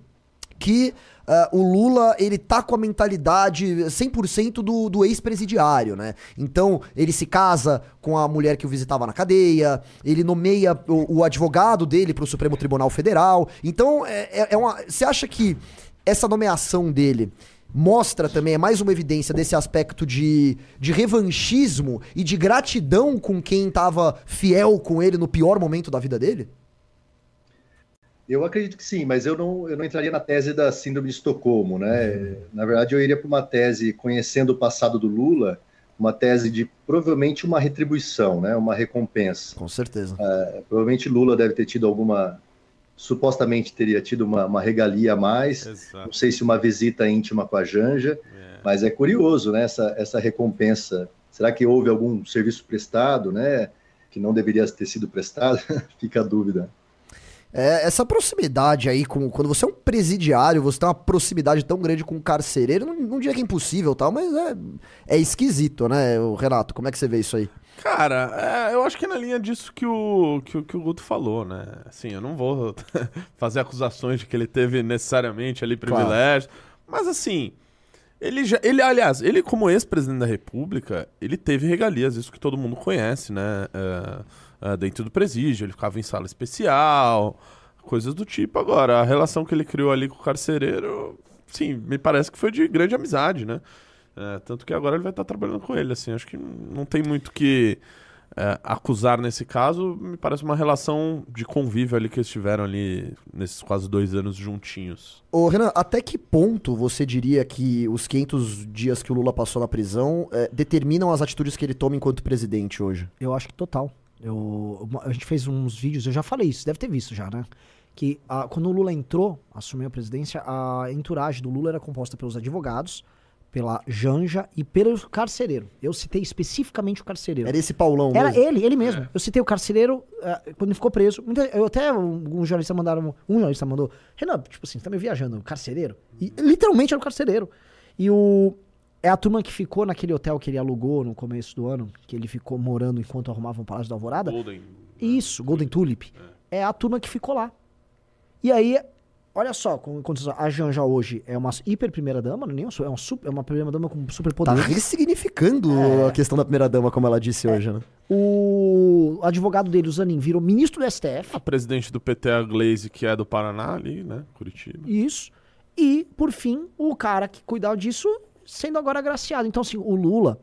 que ah, o Lula, ele tá com a mentalidade 100% do, do ex-presidiário, né? Então, ele se casa com a mulher que o visitava na cadeia, ele nomeia o, o advogado dele pro Supremo Tribunal Federal. Então, é, é- é uma... Você acha que essa nomeação dele mostra também, é mais uma evidência desse aspecto de, de revanchismo e de gratidão com quem tava fiel com ele no pior momento da vida dele? Eu acredito que sim, mas eu não, eu não entraria na tese da síndrome de Estocolmo, né? Na verdade, eu iria para uma tese conhecendo o passado do Lula, uma tese de provavelmente uma retribuição, né, uma recompensa. Com certeza. É, provavelmente Lula deve ter tido alguma, supostamente teria tido uma, uma regalia a mais. Exato. Não sei se uma visita íntima com a Janja, É. mas é curioso, né, essa, essa recompensa. Será que houve algum serviço prestado, né, que não deveria ter sido prestado? Fica a dúvida. É, essa proximidade aí, com, quando você é um presidiário, você tem uma proximidade tão grande com um carcereiro, não, não diria que é impossível tal, mas é, é esquisito, né, o Renato? Como é que você vê isso aí? Cara, é, eu acho que é na linha disso que o, que, que o Guto falou, né? Assim, eu não vou fazer acusações de que ele teve necessariamente ali Claro. privilégio. Mas assim, ele já. Ele, aliás, ele, como ex-presidente da República, ele teve regalias, isso que todo mundo conhece, né? É, é, dentro do presídio, ele ficava em sala especial, coisas do tipo. Agora, a relação que ele criou ali com o carcereiro, sim, me parece que foi de grande amizade, né? É, tanto que agora ele vai estar trabalhando com ele, assim, acho que não tem muito que é, acusar nesse caso, me parece uma relação de convívio ali que eles tiveram ali nesses quase dois anos juntinhos. Ô, Renan, até que ponto você diria que os 500 dias que o Lula passou na prisão é, determinam as atitudes que ele toma enquanto presidente hoje? Eu acho que total. Eu, a gente fez uns vídeos, eu já falei isso, deve ter visto já, né? Que ah, quando o Lula entrou, assumiu a presidência, a entourage do Lula era composta pelos advogados, pela Janja e pelo carcereiro. Eu citei especificamente o carcereiro. Era esse Paulão Era mesmo? ele, ele mesmo. Eu citei o carcereiro ah, quando ele ficou preso. Eu até um, um jornalista mandaram, um jornalista mandou, Renan, tipo assim, você tá me viajando, carcereiro? E literalmente era o carcereiro. E o é a turma que ficou naquele hotel que ele alugou no começo do ano, que ele ficou morando enquanto arrumava o Palácio da Alvorada. Golden. Isso, Golden Tulip. É a turma que ficou lá. E aí, olha só, a Janja hoje é uma hiper primeira dama, não é, nem é, um super, é uma primeira dama com super Tá poder. ressignificando É. a questão da primeira-dama, como ela disse hoje, né? O advogado dele, o Zanin, virou ministro do STF. A presidente do PT, a Glaze, que é do Paraná ali, né? Curitiba. Isso. E, por fim, o cara que cuidava disso sendo agora agraciado. Então, assim, o Lula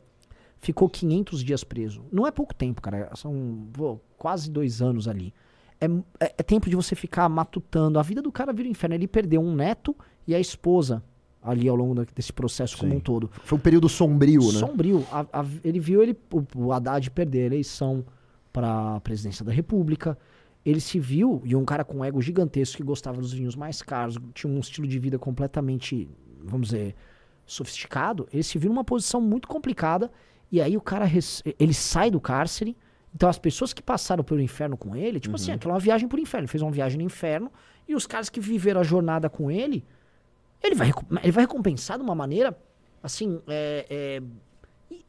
ficou 500 dias preso. Não é pouco tempo, cara. São pô, quase dois anos ali. É, é- é tempo de você ficar matutando. A vida do cara vira um inferno. Ele perdeu um neto e a esposa ali ao longo da- desse processo como Sim. um todo. Foi um período sombrio, né? Sombrio. A- a- ele viu ele, o, o Haddad perder a eleição para a presidência da República. Ele se viu, e um cara com ego gigantesco que gostava dos vinhos mais caros, tinha um estilo de vida completamente, vamos dizer, sofisticado. Ele se viu numa posição muito complicada. E aí o cara, ele sai do cárcere. Então as pessoas que passaram pelo inferno com ele, tipo assim, aquela é uma viagem pro inferno. Ele fez uma viagem no inferno. E os caras que viveram a jornada com ele, ele vai, ele vai recompensar de uma maneira, assim, é, é,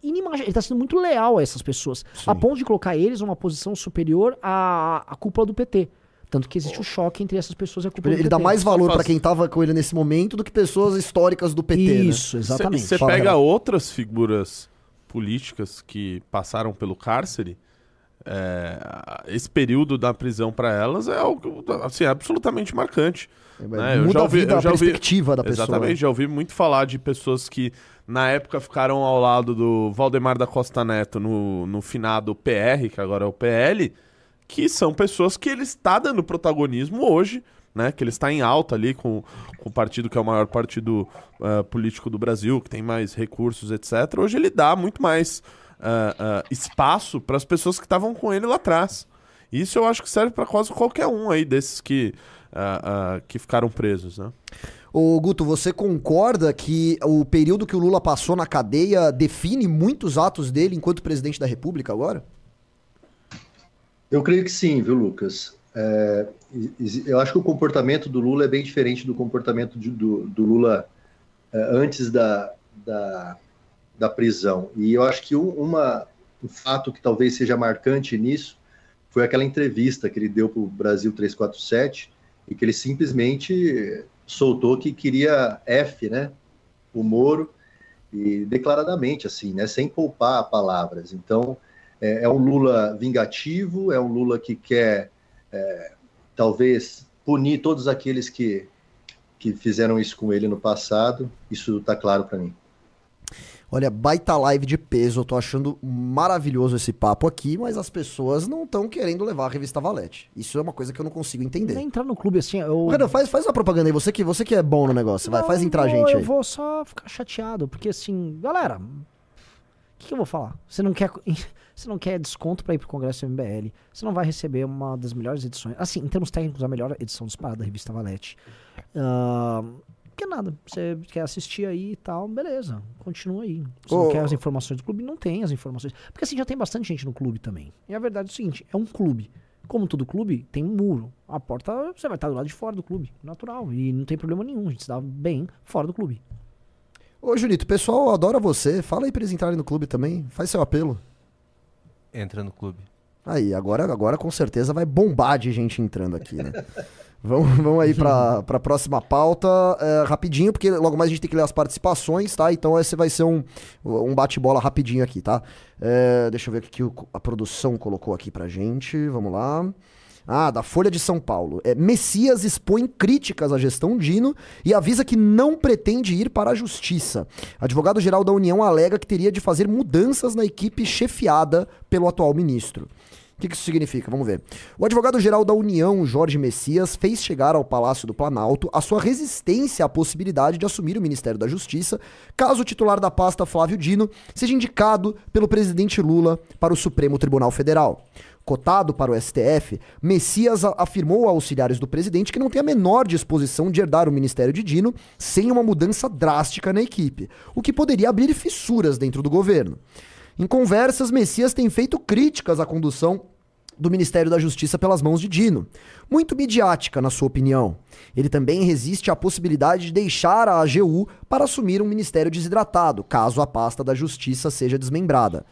inimaginável. Ele está sendo muito leal a essas pessoas, a ponto de colocar eles numa posição superior à, à cúpula do PT. Tanto que existe o choque entre essas pessoas e a Ele, do ele PT. dá mais valor Faz- pra quem tava com ele nesse momento do que pessoas históricas do PT, né? Isso, exatamente. Você pega outras figuras políticas que passaram pelo cárcere, é, esse período da prisão para elas é algo assim, absolutamente marcante. né? Eu Muda já a ouvi- vida, eu a já ouvi- perspectiva da pessoa. Exatamente, já ouvi muito falar de pessoas que na época ficaram ao lado do Valdemar da Costa Neto no, no finado PR, que agora é o PL, que são pessoas que ele está dando protagonismo hoje, né? Que ele está em alta ali com, com o partido que é o maior partido eh, político do Brasil, que tem mais recursos, etc. Hoje ele dá muito mais ah, ah, espaço para as pessoas que estavam com ele lá atrás. Isso eu acho que serve para quase qualquer um aí desses que, que ficaram presos, né? Ô, Guto, você concorda que o período que o Lula passou na cadeia define muitos atos dele enquanto presidente da República agora? Eu creio que sim, viu, Lucas? É, eu acho que o comportamento do Lula é bem diferente do comportamento de- do, do Lula é, antes da, da, da prisão. E eu acho que um, uma, um fato que talvez seja marcante nisso foi aquela entrevista que ele deu para o Brasil 347 e que ele simplesmente soltou que queria F, né? O Moro, e declaradamente, assim, né? Sem poupar palavras. Então, é, é um Lula vingativo, é um Lula que quer, é, talvez, punir todos aqueles que, que fizeram isso com ele no passado. Isso está claro para mim. Olha, baita live de peso, eu tô achando maravilhoso esse papo aqui, mas as pessoas não estão querendo levar a revista Valete. Isso é uma coisa que eu não consigo entender. Nem entrar no clube assim, eu... Renan, faz, faz uma propaganda aí, você que, você que é bom no negócio, vai, Não, faz entrar a vou- gente Eu aí. vou só ficar chateado, porque assim, galera, que, que eu vou falar? Você não quer, você não quer desconto pra ir pro Congresso MBL. Você não vai receber uma das melhores edições. Assim, em termos técnicos, a melhor edição disparada da revista Valete. Uh, que nada. Você quer assistir aí e tal, beleza. Continua aí. Você Ô, não quer as informações do clube? Não tem as informações. Porque assim, já tem bastante gente no clube também. E a verdade é o seguinte: é um clube. Como todo clube, tem um muro. A porta, você vai estar do lado de fora do clube. Natural. E não tem problema nenhum. A gente se dá bem fora do clube. Ô, Junito, o pessoal adora você. Fala aí pra eles entrarem no clube também. Faz seu apelo. Entra no clube. Aí, agora, agora com certeza vai bombar de gente entrando aqui, né? vamos, vamos aí pra, pra próxima pauta, é, rapidinho, porque logo mais a gente tem que ler as participações, tá? Então esse vai ser um, um bate-bola rapidinho aqui, tá? É, deixa eu ver o que a produção colocou aqui pra gente, vamos lá. Ah, da Folha de São Paulo. É, Messias expõe críticas à gestão Dino e avisa que não pretende ir para a justiça. Advogado-geral da União alega que teria de fazer mudanças na equipe chefiada pelo atual ministro. O que, que isso significa? Vamos ver. O advogado-geral da União, Jorge Messias, fez chegar ao Palácio do Planalto a sua resistência à possibilidade de assumir o Ministério da Justiça, caso o titular da pasta, Flávio Dino, seja indicado pelo presidente Lula para o Supremo Tribunal Federal. Cotado para o STF, Messias afirmou a auxiliares do presidente que não tem a menor disposição de herdar o ministério de Dino sem uma mudança drástica na equipe, o que poderia abrir fissuras dentro do governo. Em conversas, Messias tem feito críticas à condução do Ministério da Justiça pelas mãos de Dino. Muito midiática, na sua opinião. Ele também resiste à possibilidade de deixar a AGU para assumir um ministério desidratado, caso a pasta da Justiça seja desmembrada.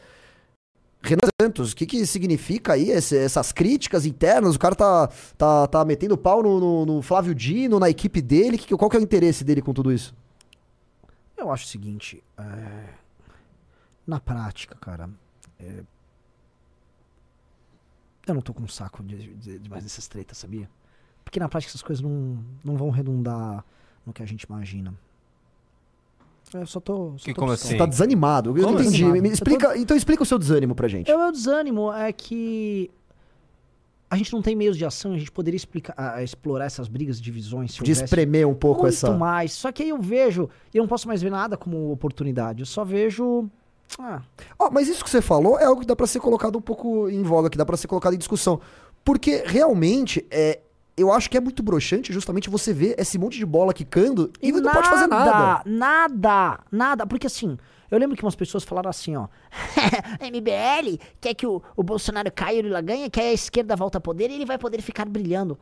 Renan Santos, o que, que significa aí esse- essas críticas internas? O cara tá, tá, tá metendo pau no, no- no Flávio Dino, na equipe dele. Que, qual que é o interesse dele com tudo isso? Eu acho o seguinte, é, na prática, cara, é, eu não tô com um saco de, de, de mais dessas tretas, sabia? Porque na prática essas coisas não, não vão redundar no que a gente imagina. Eu só tô. Só Que tô como assim? Tá desanimado? Eu Como não entendi. assim? Eu tô- explica, Então explica o seu desânimo pra gente. O meu desânimo é que a gente não tem meios de ação, a gente poderia explicar, a- explorar essas brigas e divisões. Se De espremer um pouco muito essa. mais. Só que aí eu vejo, e eu não posso mais ver nada como oportunidade. Eu só vejo. Ah, Ó, mas isso que você falou é algo que dá pra ser colocado um pouco em voga, que dá pra ser colocado em discussão. Porque realmente é. Eu acho que é muito broxante justamente você ver esse monte de bola quicando e, não pode fazer nada. Nada, nada. Porque assim, eu lembro que umas pessoas falaram assim, ó. MBL quer que o, o Bolsonaro caia e Lula ganha, quer a esquerda volta ao poder e ele vai poder ficar brilhando.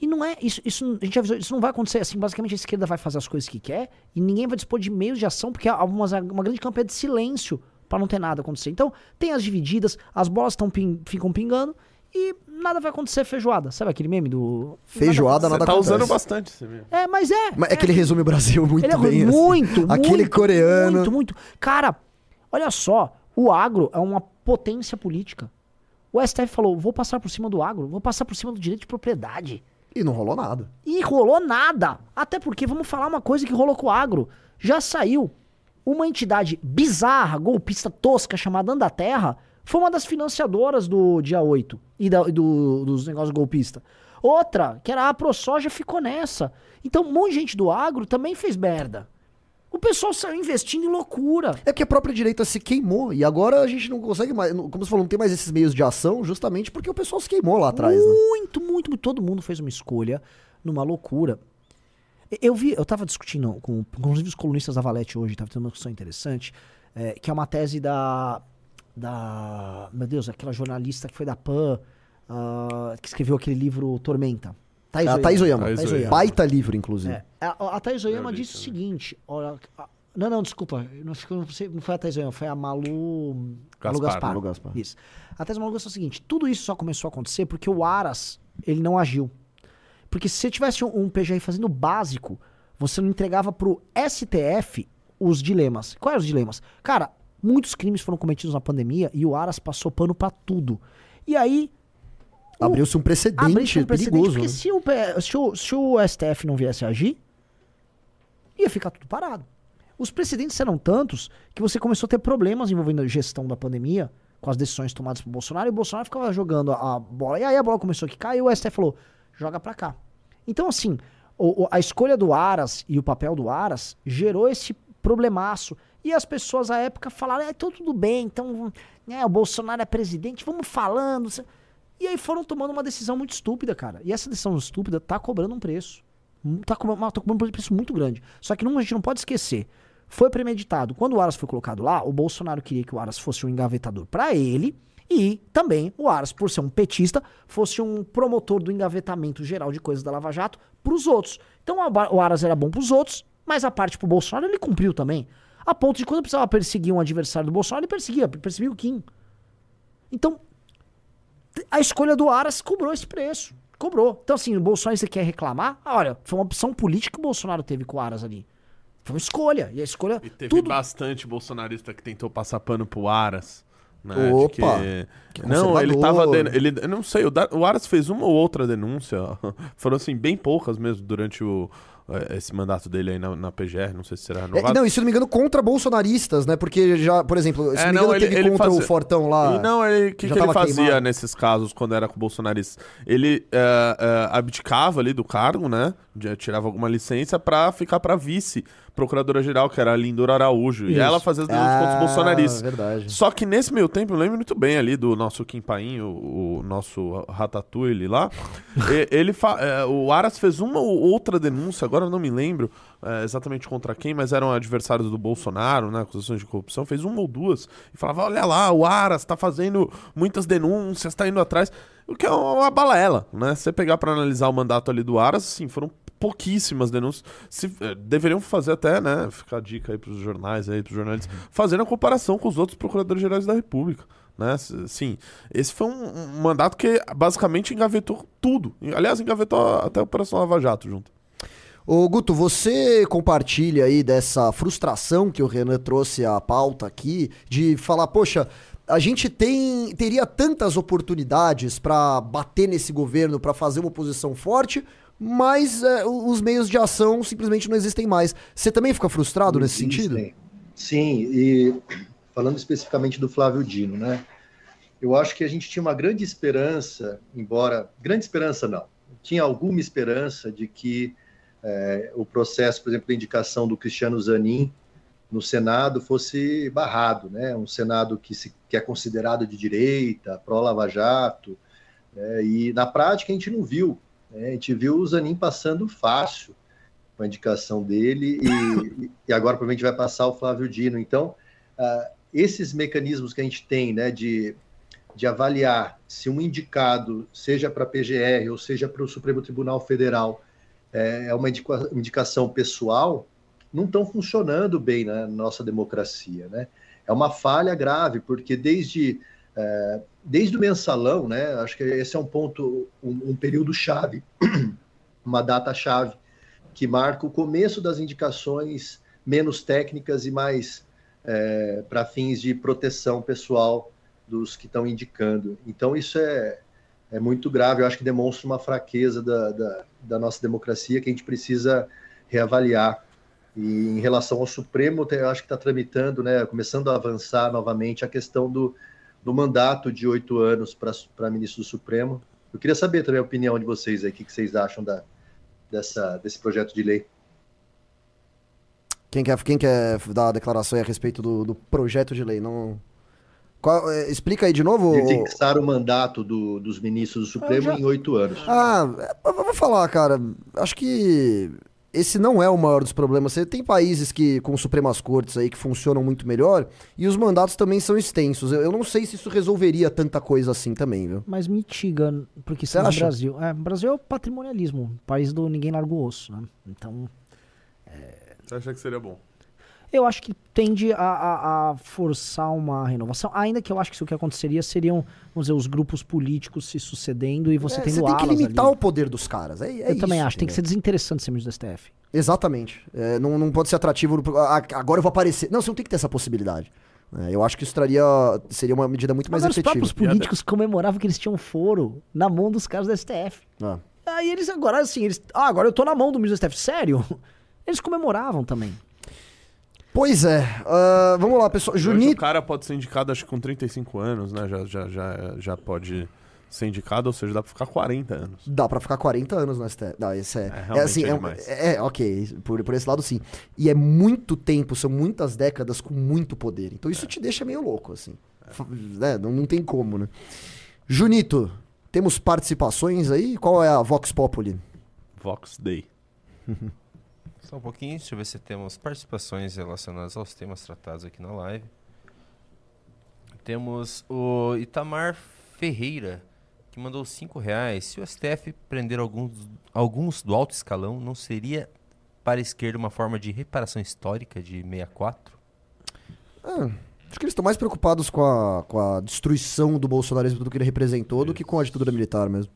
E não é, isso, isso, a gente avisou, isso não vai acontecer assim. Basicamente, a esquerda vai fazer as coisas que quer e ninguém vai dispor de meios de ação, porque há umas, uma grande campanha de silêncio pra não ter nada acontecer. Então, tem as divididas, as bolas tão pin- ficam pingando e nada vai acontecer feijoada. Sabe aquele meme do. Feijoada, Você nada tá usando acontece. bastante esse mesmo. É, mas é. Mas é que ele resume o Brasil muito Ele é bem. assim. muito, Aquele muito, coreano. Muito, muito. Cara, olha só. O agro é uma potência política. O STF falou: vou passar por cima do agro, vou passar por cima do direito de propriedade. E não rolou nada. E rolou nada. Até porque, vamos falar uma coisa que rolou com o agro. Já saiu uma entidade bizarra, golpista tosca, chamada Andaterra, foi uma das financiadoras do dia 8 e da- do- dos negócios golpistas. Outra, que era a ProSoja, ficou nessa. Então, um monte de gente do agro também fez merda. O pessoal saiu investindo em loucura. É que a própria direita se queimou. E agora a gente não consegue mais. Como você falou, não tem mais esses meios de ação, justamente porque o pessoal se queimou lá atrás, né? Muito, muito, muito. Todo mundo fez uma escolha numa loucura. Eu vi, eu tava discutindo com, inclusive os colunistas da Valete hoje, tava tendo uma discussão interessante, é, que é uma tese da. Da. Meu Deus, aquela jornalista que foi da PAN, ah, que escreveu aquele livro Tormenta. Thaís A Thaís Oyama. Thaís Oyama. Baita livro, inclusive. É, a, a Thaís Oyama li disse o também. seguinte: olha, a- não, não, desculpa, não, foi- não foi- a Thaís Oyama, foi a Malu, Malu Gaspar. Gaspar. Malu Gaspar. Isso. A Thaís Malu Gaspar é o seguinte: tudo isso só começou a acontecer porque o Aras ele não agiu. Porque se você tivesse um, um PGR fazendo o básico, você não entregava pro STF os dilemas. Quais eram os dilemas? Cara, muitos crimes foram cometidos na pandemia e o Aras passou pano pra tudo. E aí Abriu-se um precedente, Abriu-se um precedente, perigoso. porque né? se o, se, o, se o STF não viesse a agir, ia ficar tudo parado. Os precedentes eram tantos que você começou a ter problemas envolvendo a gestão da pandemia, com as decisões tomadas por Bolsonaro, e o Bolsonaro ficava jogando a, a bola. E aí a bola começou a quicar e o STF falou: joga pra cá. Então, assim, o- o- a escolha do Aras e o papel do Aras gerou esse problemaço. E as pessoas à época falaram, é tudo bem, então né, o Bolsonaro é presidente, vamos falando. E aí foram tomando uma decisão muito estúpida, cara. E essa decisão estúpida tá cobrando um preço. Tá cobrando, tá cobrando um preço muito grande. Só que não, a gente não pode esquecer. Foi premeditado. Quando o Aras foi colocado lá, o Bolsonaro queria que o Aras fosse um engavetador para ele e também o Aras, por ser um petista, fosse um promotor do engavetamento geral de coisas da Lava Jato pros outros. Então o o Aras era bom pros outros, mas a parte pro Bolsonaro ele cumpriu também. A ponto de quando precisava perseguir um adversário do Bolsonaro, ele perseguia, perseguia o Kim. Então, a escolha do Aras cobrou esse preço. Cobrou. Então, assim, o Bolsonaro, você quer reclamar? Ah, Olha, foi uma opção política que o Bolsonaro teve com o Aras ali. Foi uma escolha. E a escolha. E teve tudo... bastante bolsonarista que tentou passar pano pro Aras. Né, de Opa, que- que Não, ele tava. den- Ele, eu não sei, o, Da- o Aras fez uma ou outra denúncia. Foram assim, bem poucas mesmo durante o, esse mandato dele aí na, na PGR. Não sei se será É, renovado. não, e se não me engano, contra bolsonaristas, né? Porque já, por exemplo, se É, não me não, engano, ele- teve ele contra fazia- o Fortão lá. E não, ele- que, já que ele fazia queimado. nesses casos quando era com bolsonaristas? Ele eh, eh, abdicava ali do cargo, né? Tirava alguma licença pra ficar pra vice procuradora-geral, que era a Lindora Araújo. E Isso. ela fazia as denúncias contra os bolsonaristas. Ah, verdade. Só que nesse meio tempo, eu lembro muito bem ali do nosso Kim Paim, o, o nosso Ratatouille lá. E- ele fa- é, o Aras fez uma ou outra denúncia, agora eu não me lembro é, exatamente contra quem, mas eram adversários do Bolsonaro, né? Acusações de corrupção. Fez uma ou duas e falava: olha lá, o Aras tá fazendo muitas denúncias, tá indo atrás. O que é uma balela, né? Se você pegar pra analisar o mandato ali do Aras, assim, foram pouquíssimas denúncias. Se, eh, deveriam fazer até, né? Ficar a dica aí pros jornais, aí, pros jornalistas, fazendo a comparação com os outros procuradores gerais da República. Né? Sim, esse foi um, um mandato que basicamente engavetou tudo. Aliás, engavetou até a Operação Lava Jato junto. Ô, Guto, você compartilha aí dessa frustração que o Renan trouxe à pauta aqui, de falar, poxa, a gente tem teria tantas oportunidades pra bater nesse governo, pra fazer uma oposição forte, mas é, os meios de ação simplesmente não existem mais. Você também fica frustrado nesse sentido? Existem. Sim, e falando especificamente do Flávio Dino, né? Eu acho que a gente tinha uma grande esperança, embora grande esperança não, tinha alguma esperança de que eh, o processo, por exemplo, da indicação do Cristiano Zanin no Senado fosse barrado, né? Um Senado que, se, que é considerado de direita, pró-Lava Jato, né? e na prática a gente não viu. Né? A gente viu o Zanin passando fácil com a indicação dele e, e agora provavelmente vai passar o Flávio Dino. Então, ah, esses mecanismos que a gente tem, né, de, de avaliar se um indicado, seja para a PGR ou seja para o Supremo Tribunal Federal, é, é uma indica- indicação pessoal, não estão funcionando bem na nossa democracia, né? É uma falha grave, porque desde, eh, desde o mensalão, né, acho que esse é um ponto, um, um período chave, uma data chave, que marca o começo das indicações menos técnicas e mais para fins de proteção pessoal dos que estão indicando. Então, isso é, é muito grave, eu acho que demonstra uma fraqueza da, da, da nossa democracia que a gente precisa reavaliar. E em relação ao Supremo, eu acho que está tramitando, né, começando a avançar novamente a questão do, do mandato de oito anos para ministro do Supremo. Eu queria saber também a opinião de vocês aí, o que, que vocês acham da, dessa, desse projeto de lei. Quem quer, quem quer dar a declaração aí a respeito do, do projeto de lei? Não... Qual- é, explica aí de novo. De fixar o mandato do- dos ministros do Supremo já- em oito anos. Ah, eu vou falar, cara. Acho que esse não é o maior dos problemas. Você tem países que com Supremas Cortes aí que funcionam muito melhor e os mandatos também são extensos. Eu, eu não sei se isso resolveria tanta coisa assim também, viu? Mas mitiga, porque se no acha? Brasil. É, o Brasil é o patrimonialismo, país do ninguém larga o osso, né? Então, Você acha que seria bom? Eu acho que tende a, a- a forçar uma renovação, ainda que eu acho que isso que aconteceria seriam, vamos dizer, os grupos políticos se sucedendo e você É, tendo você tem que limitar ali. o poder dos caras. É, é Eu também isso, acho, tem que ser entendeu? desinteressante ser ministro do STF. Exatamente. É, não, não pode ser atrativo. agora eu vou aparecer. Não, você não tem que ter essa possibilidade. É, eu acho que isso traria, seria uma medida muito mais Mas os efetiva. próprios políticos comemoravam que eles tinham foro na mão dos caras do STF. Ah. Aí eles agora, assim, eles. Ah, agora eu tô na mão do ministro do STF. Sério? Eles comemoravam também. Pois é. ah, vamos lá, pessoal. Hoje Junito. o cara pode ser indicado, acho que com 35 anos, né? Já, já, já, já pode ser indicado, ou seja, dá pra ficar 40 anos. Dá pra ficar 40 anos no STF. Não, é. É, É, assim, é é, é, é, ok, por, por esse lado sim. E é muito tempo, são muitas décadas com muito poder. Então É. isso te deixa meio louco, assim. Né, Não, não tem como, né? Junito, temos participações aí? Qual é a Vox Populi? Vox Day. Só um pouquinho, deixa eu ver se temos participações relacionadas aos temas tratados aqui na live. Temos o Itamar Ferreira, que mandou 5 reais. Se o STF prender alguns, alguns do alto escalão, não seria para a esquerda uma forma de reparação histórica de 64? Ah, acho que eles estão mais preocupados com a, com a destruição do bolsonarismo do que ele representou do que com a ditadura militar mesmo.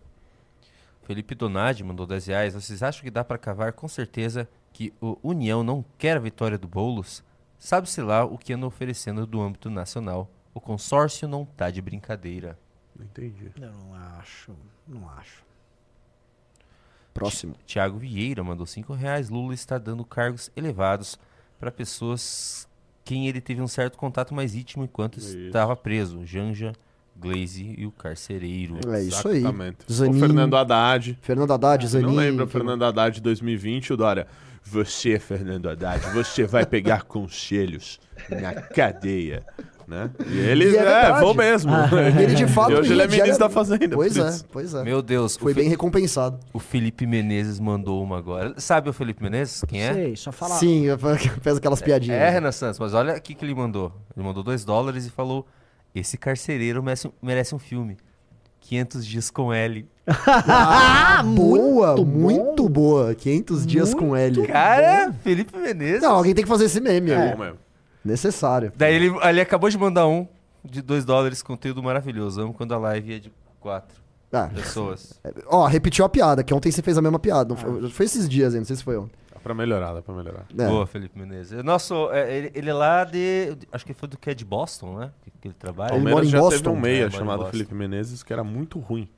Felipe Donadi mandou 10 reais. Vocês acham que dá para cavar com certeza que o União não quer a vitória do Boulos? Sabe-se lá o que anda oferecendo do âmbito nacional. O consórcio não tá de brincadeira. Não entendi. Eu não acho, não acho. Próximo. Tiago Vieira mandou 5 reais. Lula está dando cargos elevados para pessoas quem ele teve um certo contato mais íntimo enquanto Isso. estava preso. Janja, Glaze e o carcereiro. É isso aí. Zanin. O Fernando Haddad. Fernando Haddad, Eu Zanin. não lembro o Fernando Haddad de 2020 o Dória. Você, Fernando Haddad, você vai pegar conselhos na cadeia. Né? E ele, E é é, vou mesmo. E ele de fato E hoje ele é ia ministro da diariamente. Fazenda. Pois é, pois é. Meu Deus, Foi o, Fi- bem recompensado. o Felipe Menezes mandou uma agora. Sabe o Felipe Menezes? Quem é? Sei, só fala. Sim, fez aquelas piadinhas. É, Renan Santos, mas olha aqui que ele mandou. Ele mandou 2 dólares e falou: Esse carcereiro merece, merece um filme. 500 dias com L. Ah, boa, muito muito, bom. boa. 500 dias com L. Cara, Felipe Menezes. Não, alguém tem que fazer esse meme É aí. bom mesmo. Necessário. Daí ele, ele acabou de mandar um de 2 dólares, conteúdo maravilhoso. Amo quando a live é de 4 Ah, pessoas. ó, repetiu a piada, que ontem você fez a mesma piada. Não foi, foi esses dias aí, não sei se foi ontem. Dá pra melhorar, dá pra melhorar. É. Boa, Felipe Menezes. Nosso, é, ele, ele é lá de. Acho que foi do que é de Boston, né? Que, que ele trabalha. Ele Palmeiras mora em já Boston? teve um É, meia mora em chamado Boston. Felipe Menezes que era muito ruim.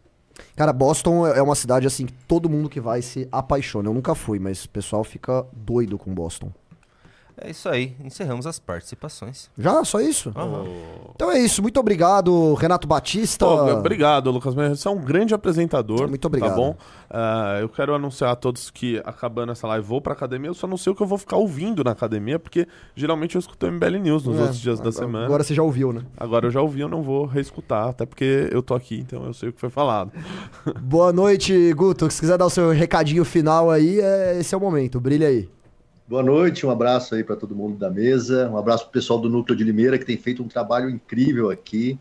Cara, Boston é uma cidade assim que todo mundo que vai se apaixona. Eu nunca fui, mas o pessoal fica doido com Boston. É isso aí. Encerramos as participações. Já? Só isso? Aham. Então é isso. Muito obrigado, Renato Batista. Pô, obrigado, Lucas Mendes. Você é um grande apresentador. Muito obrigado. Tá bom? Ah, eu quero anunciar a todos que, acabando essa live, vou pra academia. Eu só não sei o que eu vou ficar ouvindo na academia, porque geralmente eu escuto MBL News nos É, outros dias da agora- semana. Agora você já ouviu, né? Agora eu já ouvi, eu não vou reescutar, até porque eu tô aqui, então eu sei o que foi falado. Boa noite, Guto. Se quiser dar o seu recadinho final aí, é- esse é o momento. Brilha aí. Boa noite, um abraço aí para todo mundo da mesa, um abraço pro pessoal do Núcleo de Limeira que tem feito um trabalho incrível aqui.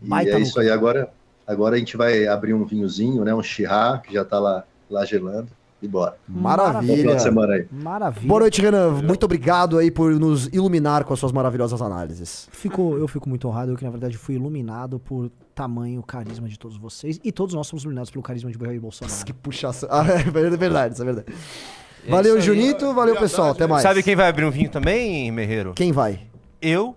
E Baita é isso núcleo. aí, agora, agora a gente vai abrir um vinhozinho, né, um chirrá, que já tá lá, lá gelando, e bora. Maravilha. aí. Maravilha. Boa noite, Renan. Muito obrigado aí por nos iluminar com as suas maravilhosas análises. Fico, eu fico muito honrado, eu que na verdade fui iluminado por tamanho carisma de todos vocês. E todos nós somos iluminados pelo carisma de Jair Bolsonaro. Que puxação. Ah, é verdade, isso é verdade. É Valeu, aí. Junito. Valeu, pessoal. Até mais. Sabe quem vai abrir um vinho também, Merreiro? Quem vai? Eu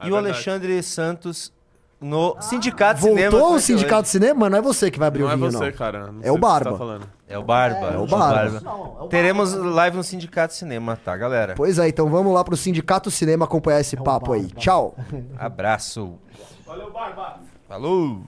É e o verdade. Alexandre Santos no Sindicato de Cinema. Voltou o. Sindicato Cinema? Não é você que vai abrir Não o é vinho, você, não. cara. Não É o você Barba. tá falando. É o Barba. É o Barba. Teremos live no Sindicato Cinema, tá, galera? Pois é, então vamos lá pro Sindicato Cinema acompanhar esse É o papo aí. Barba. Tchau. Abraço. Valeu, Barba! Falou!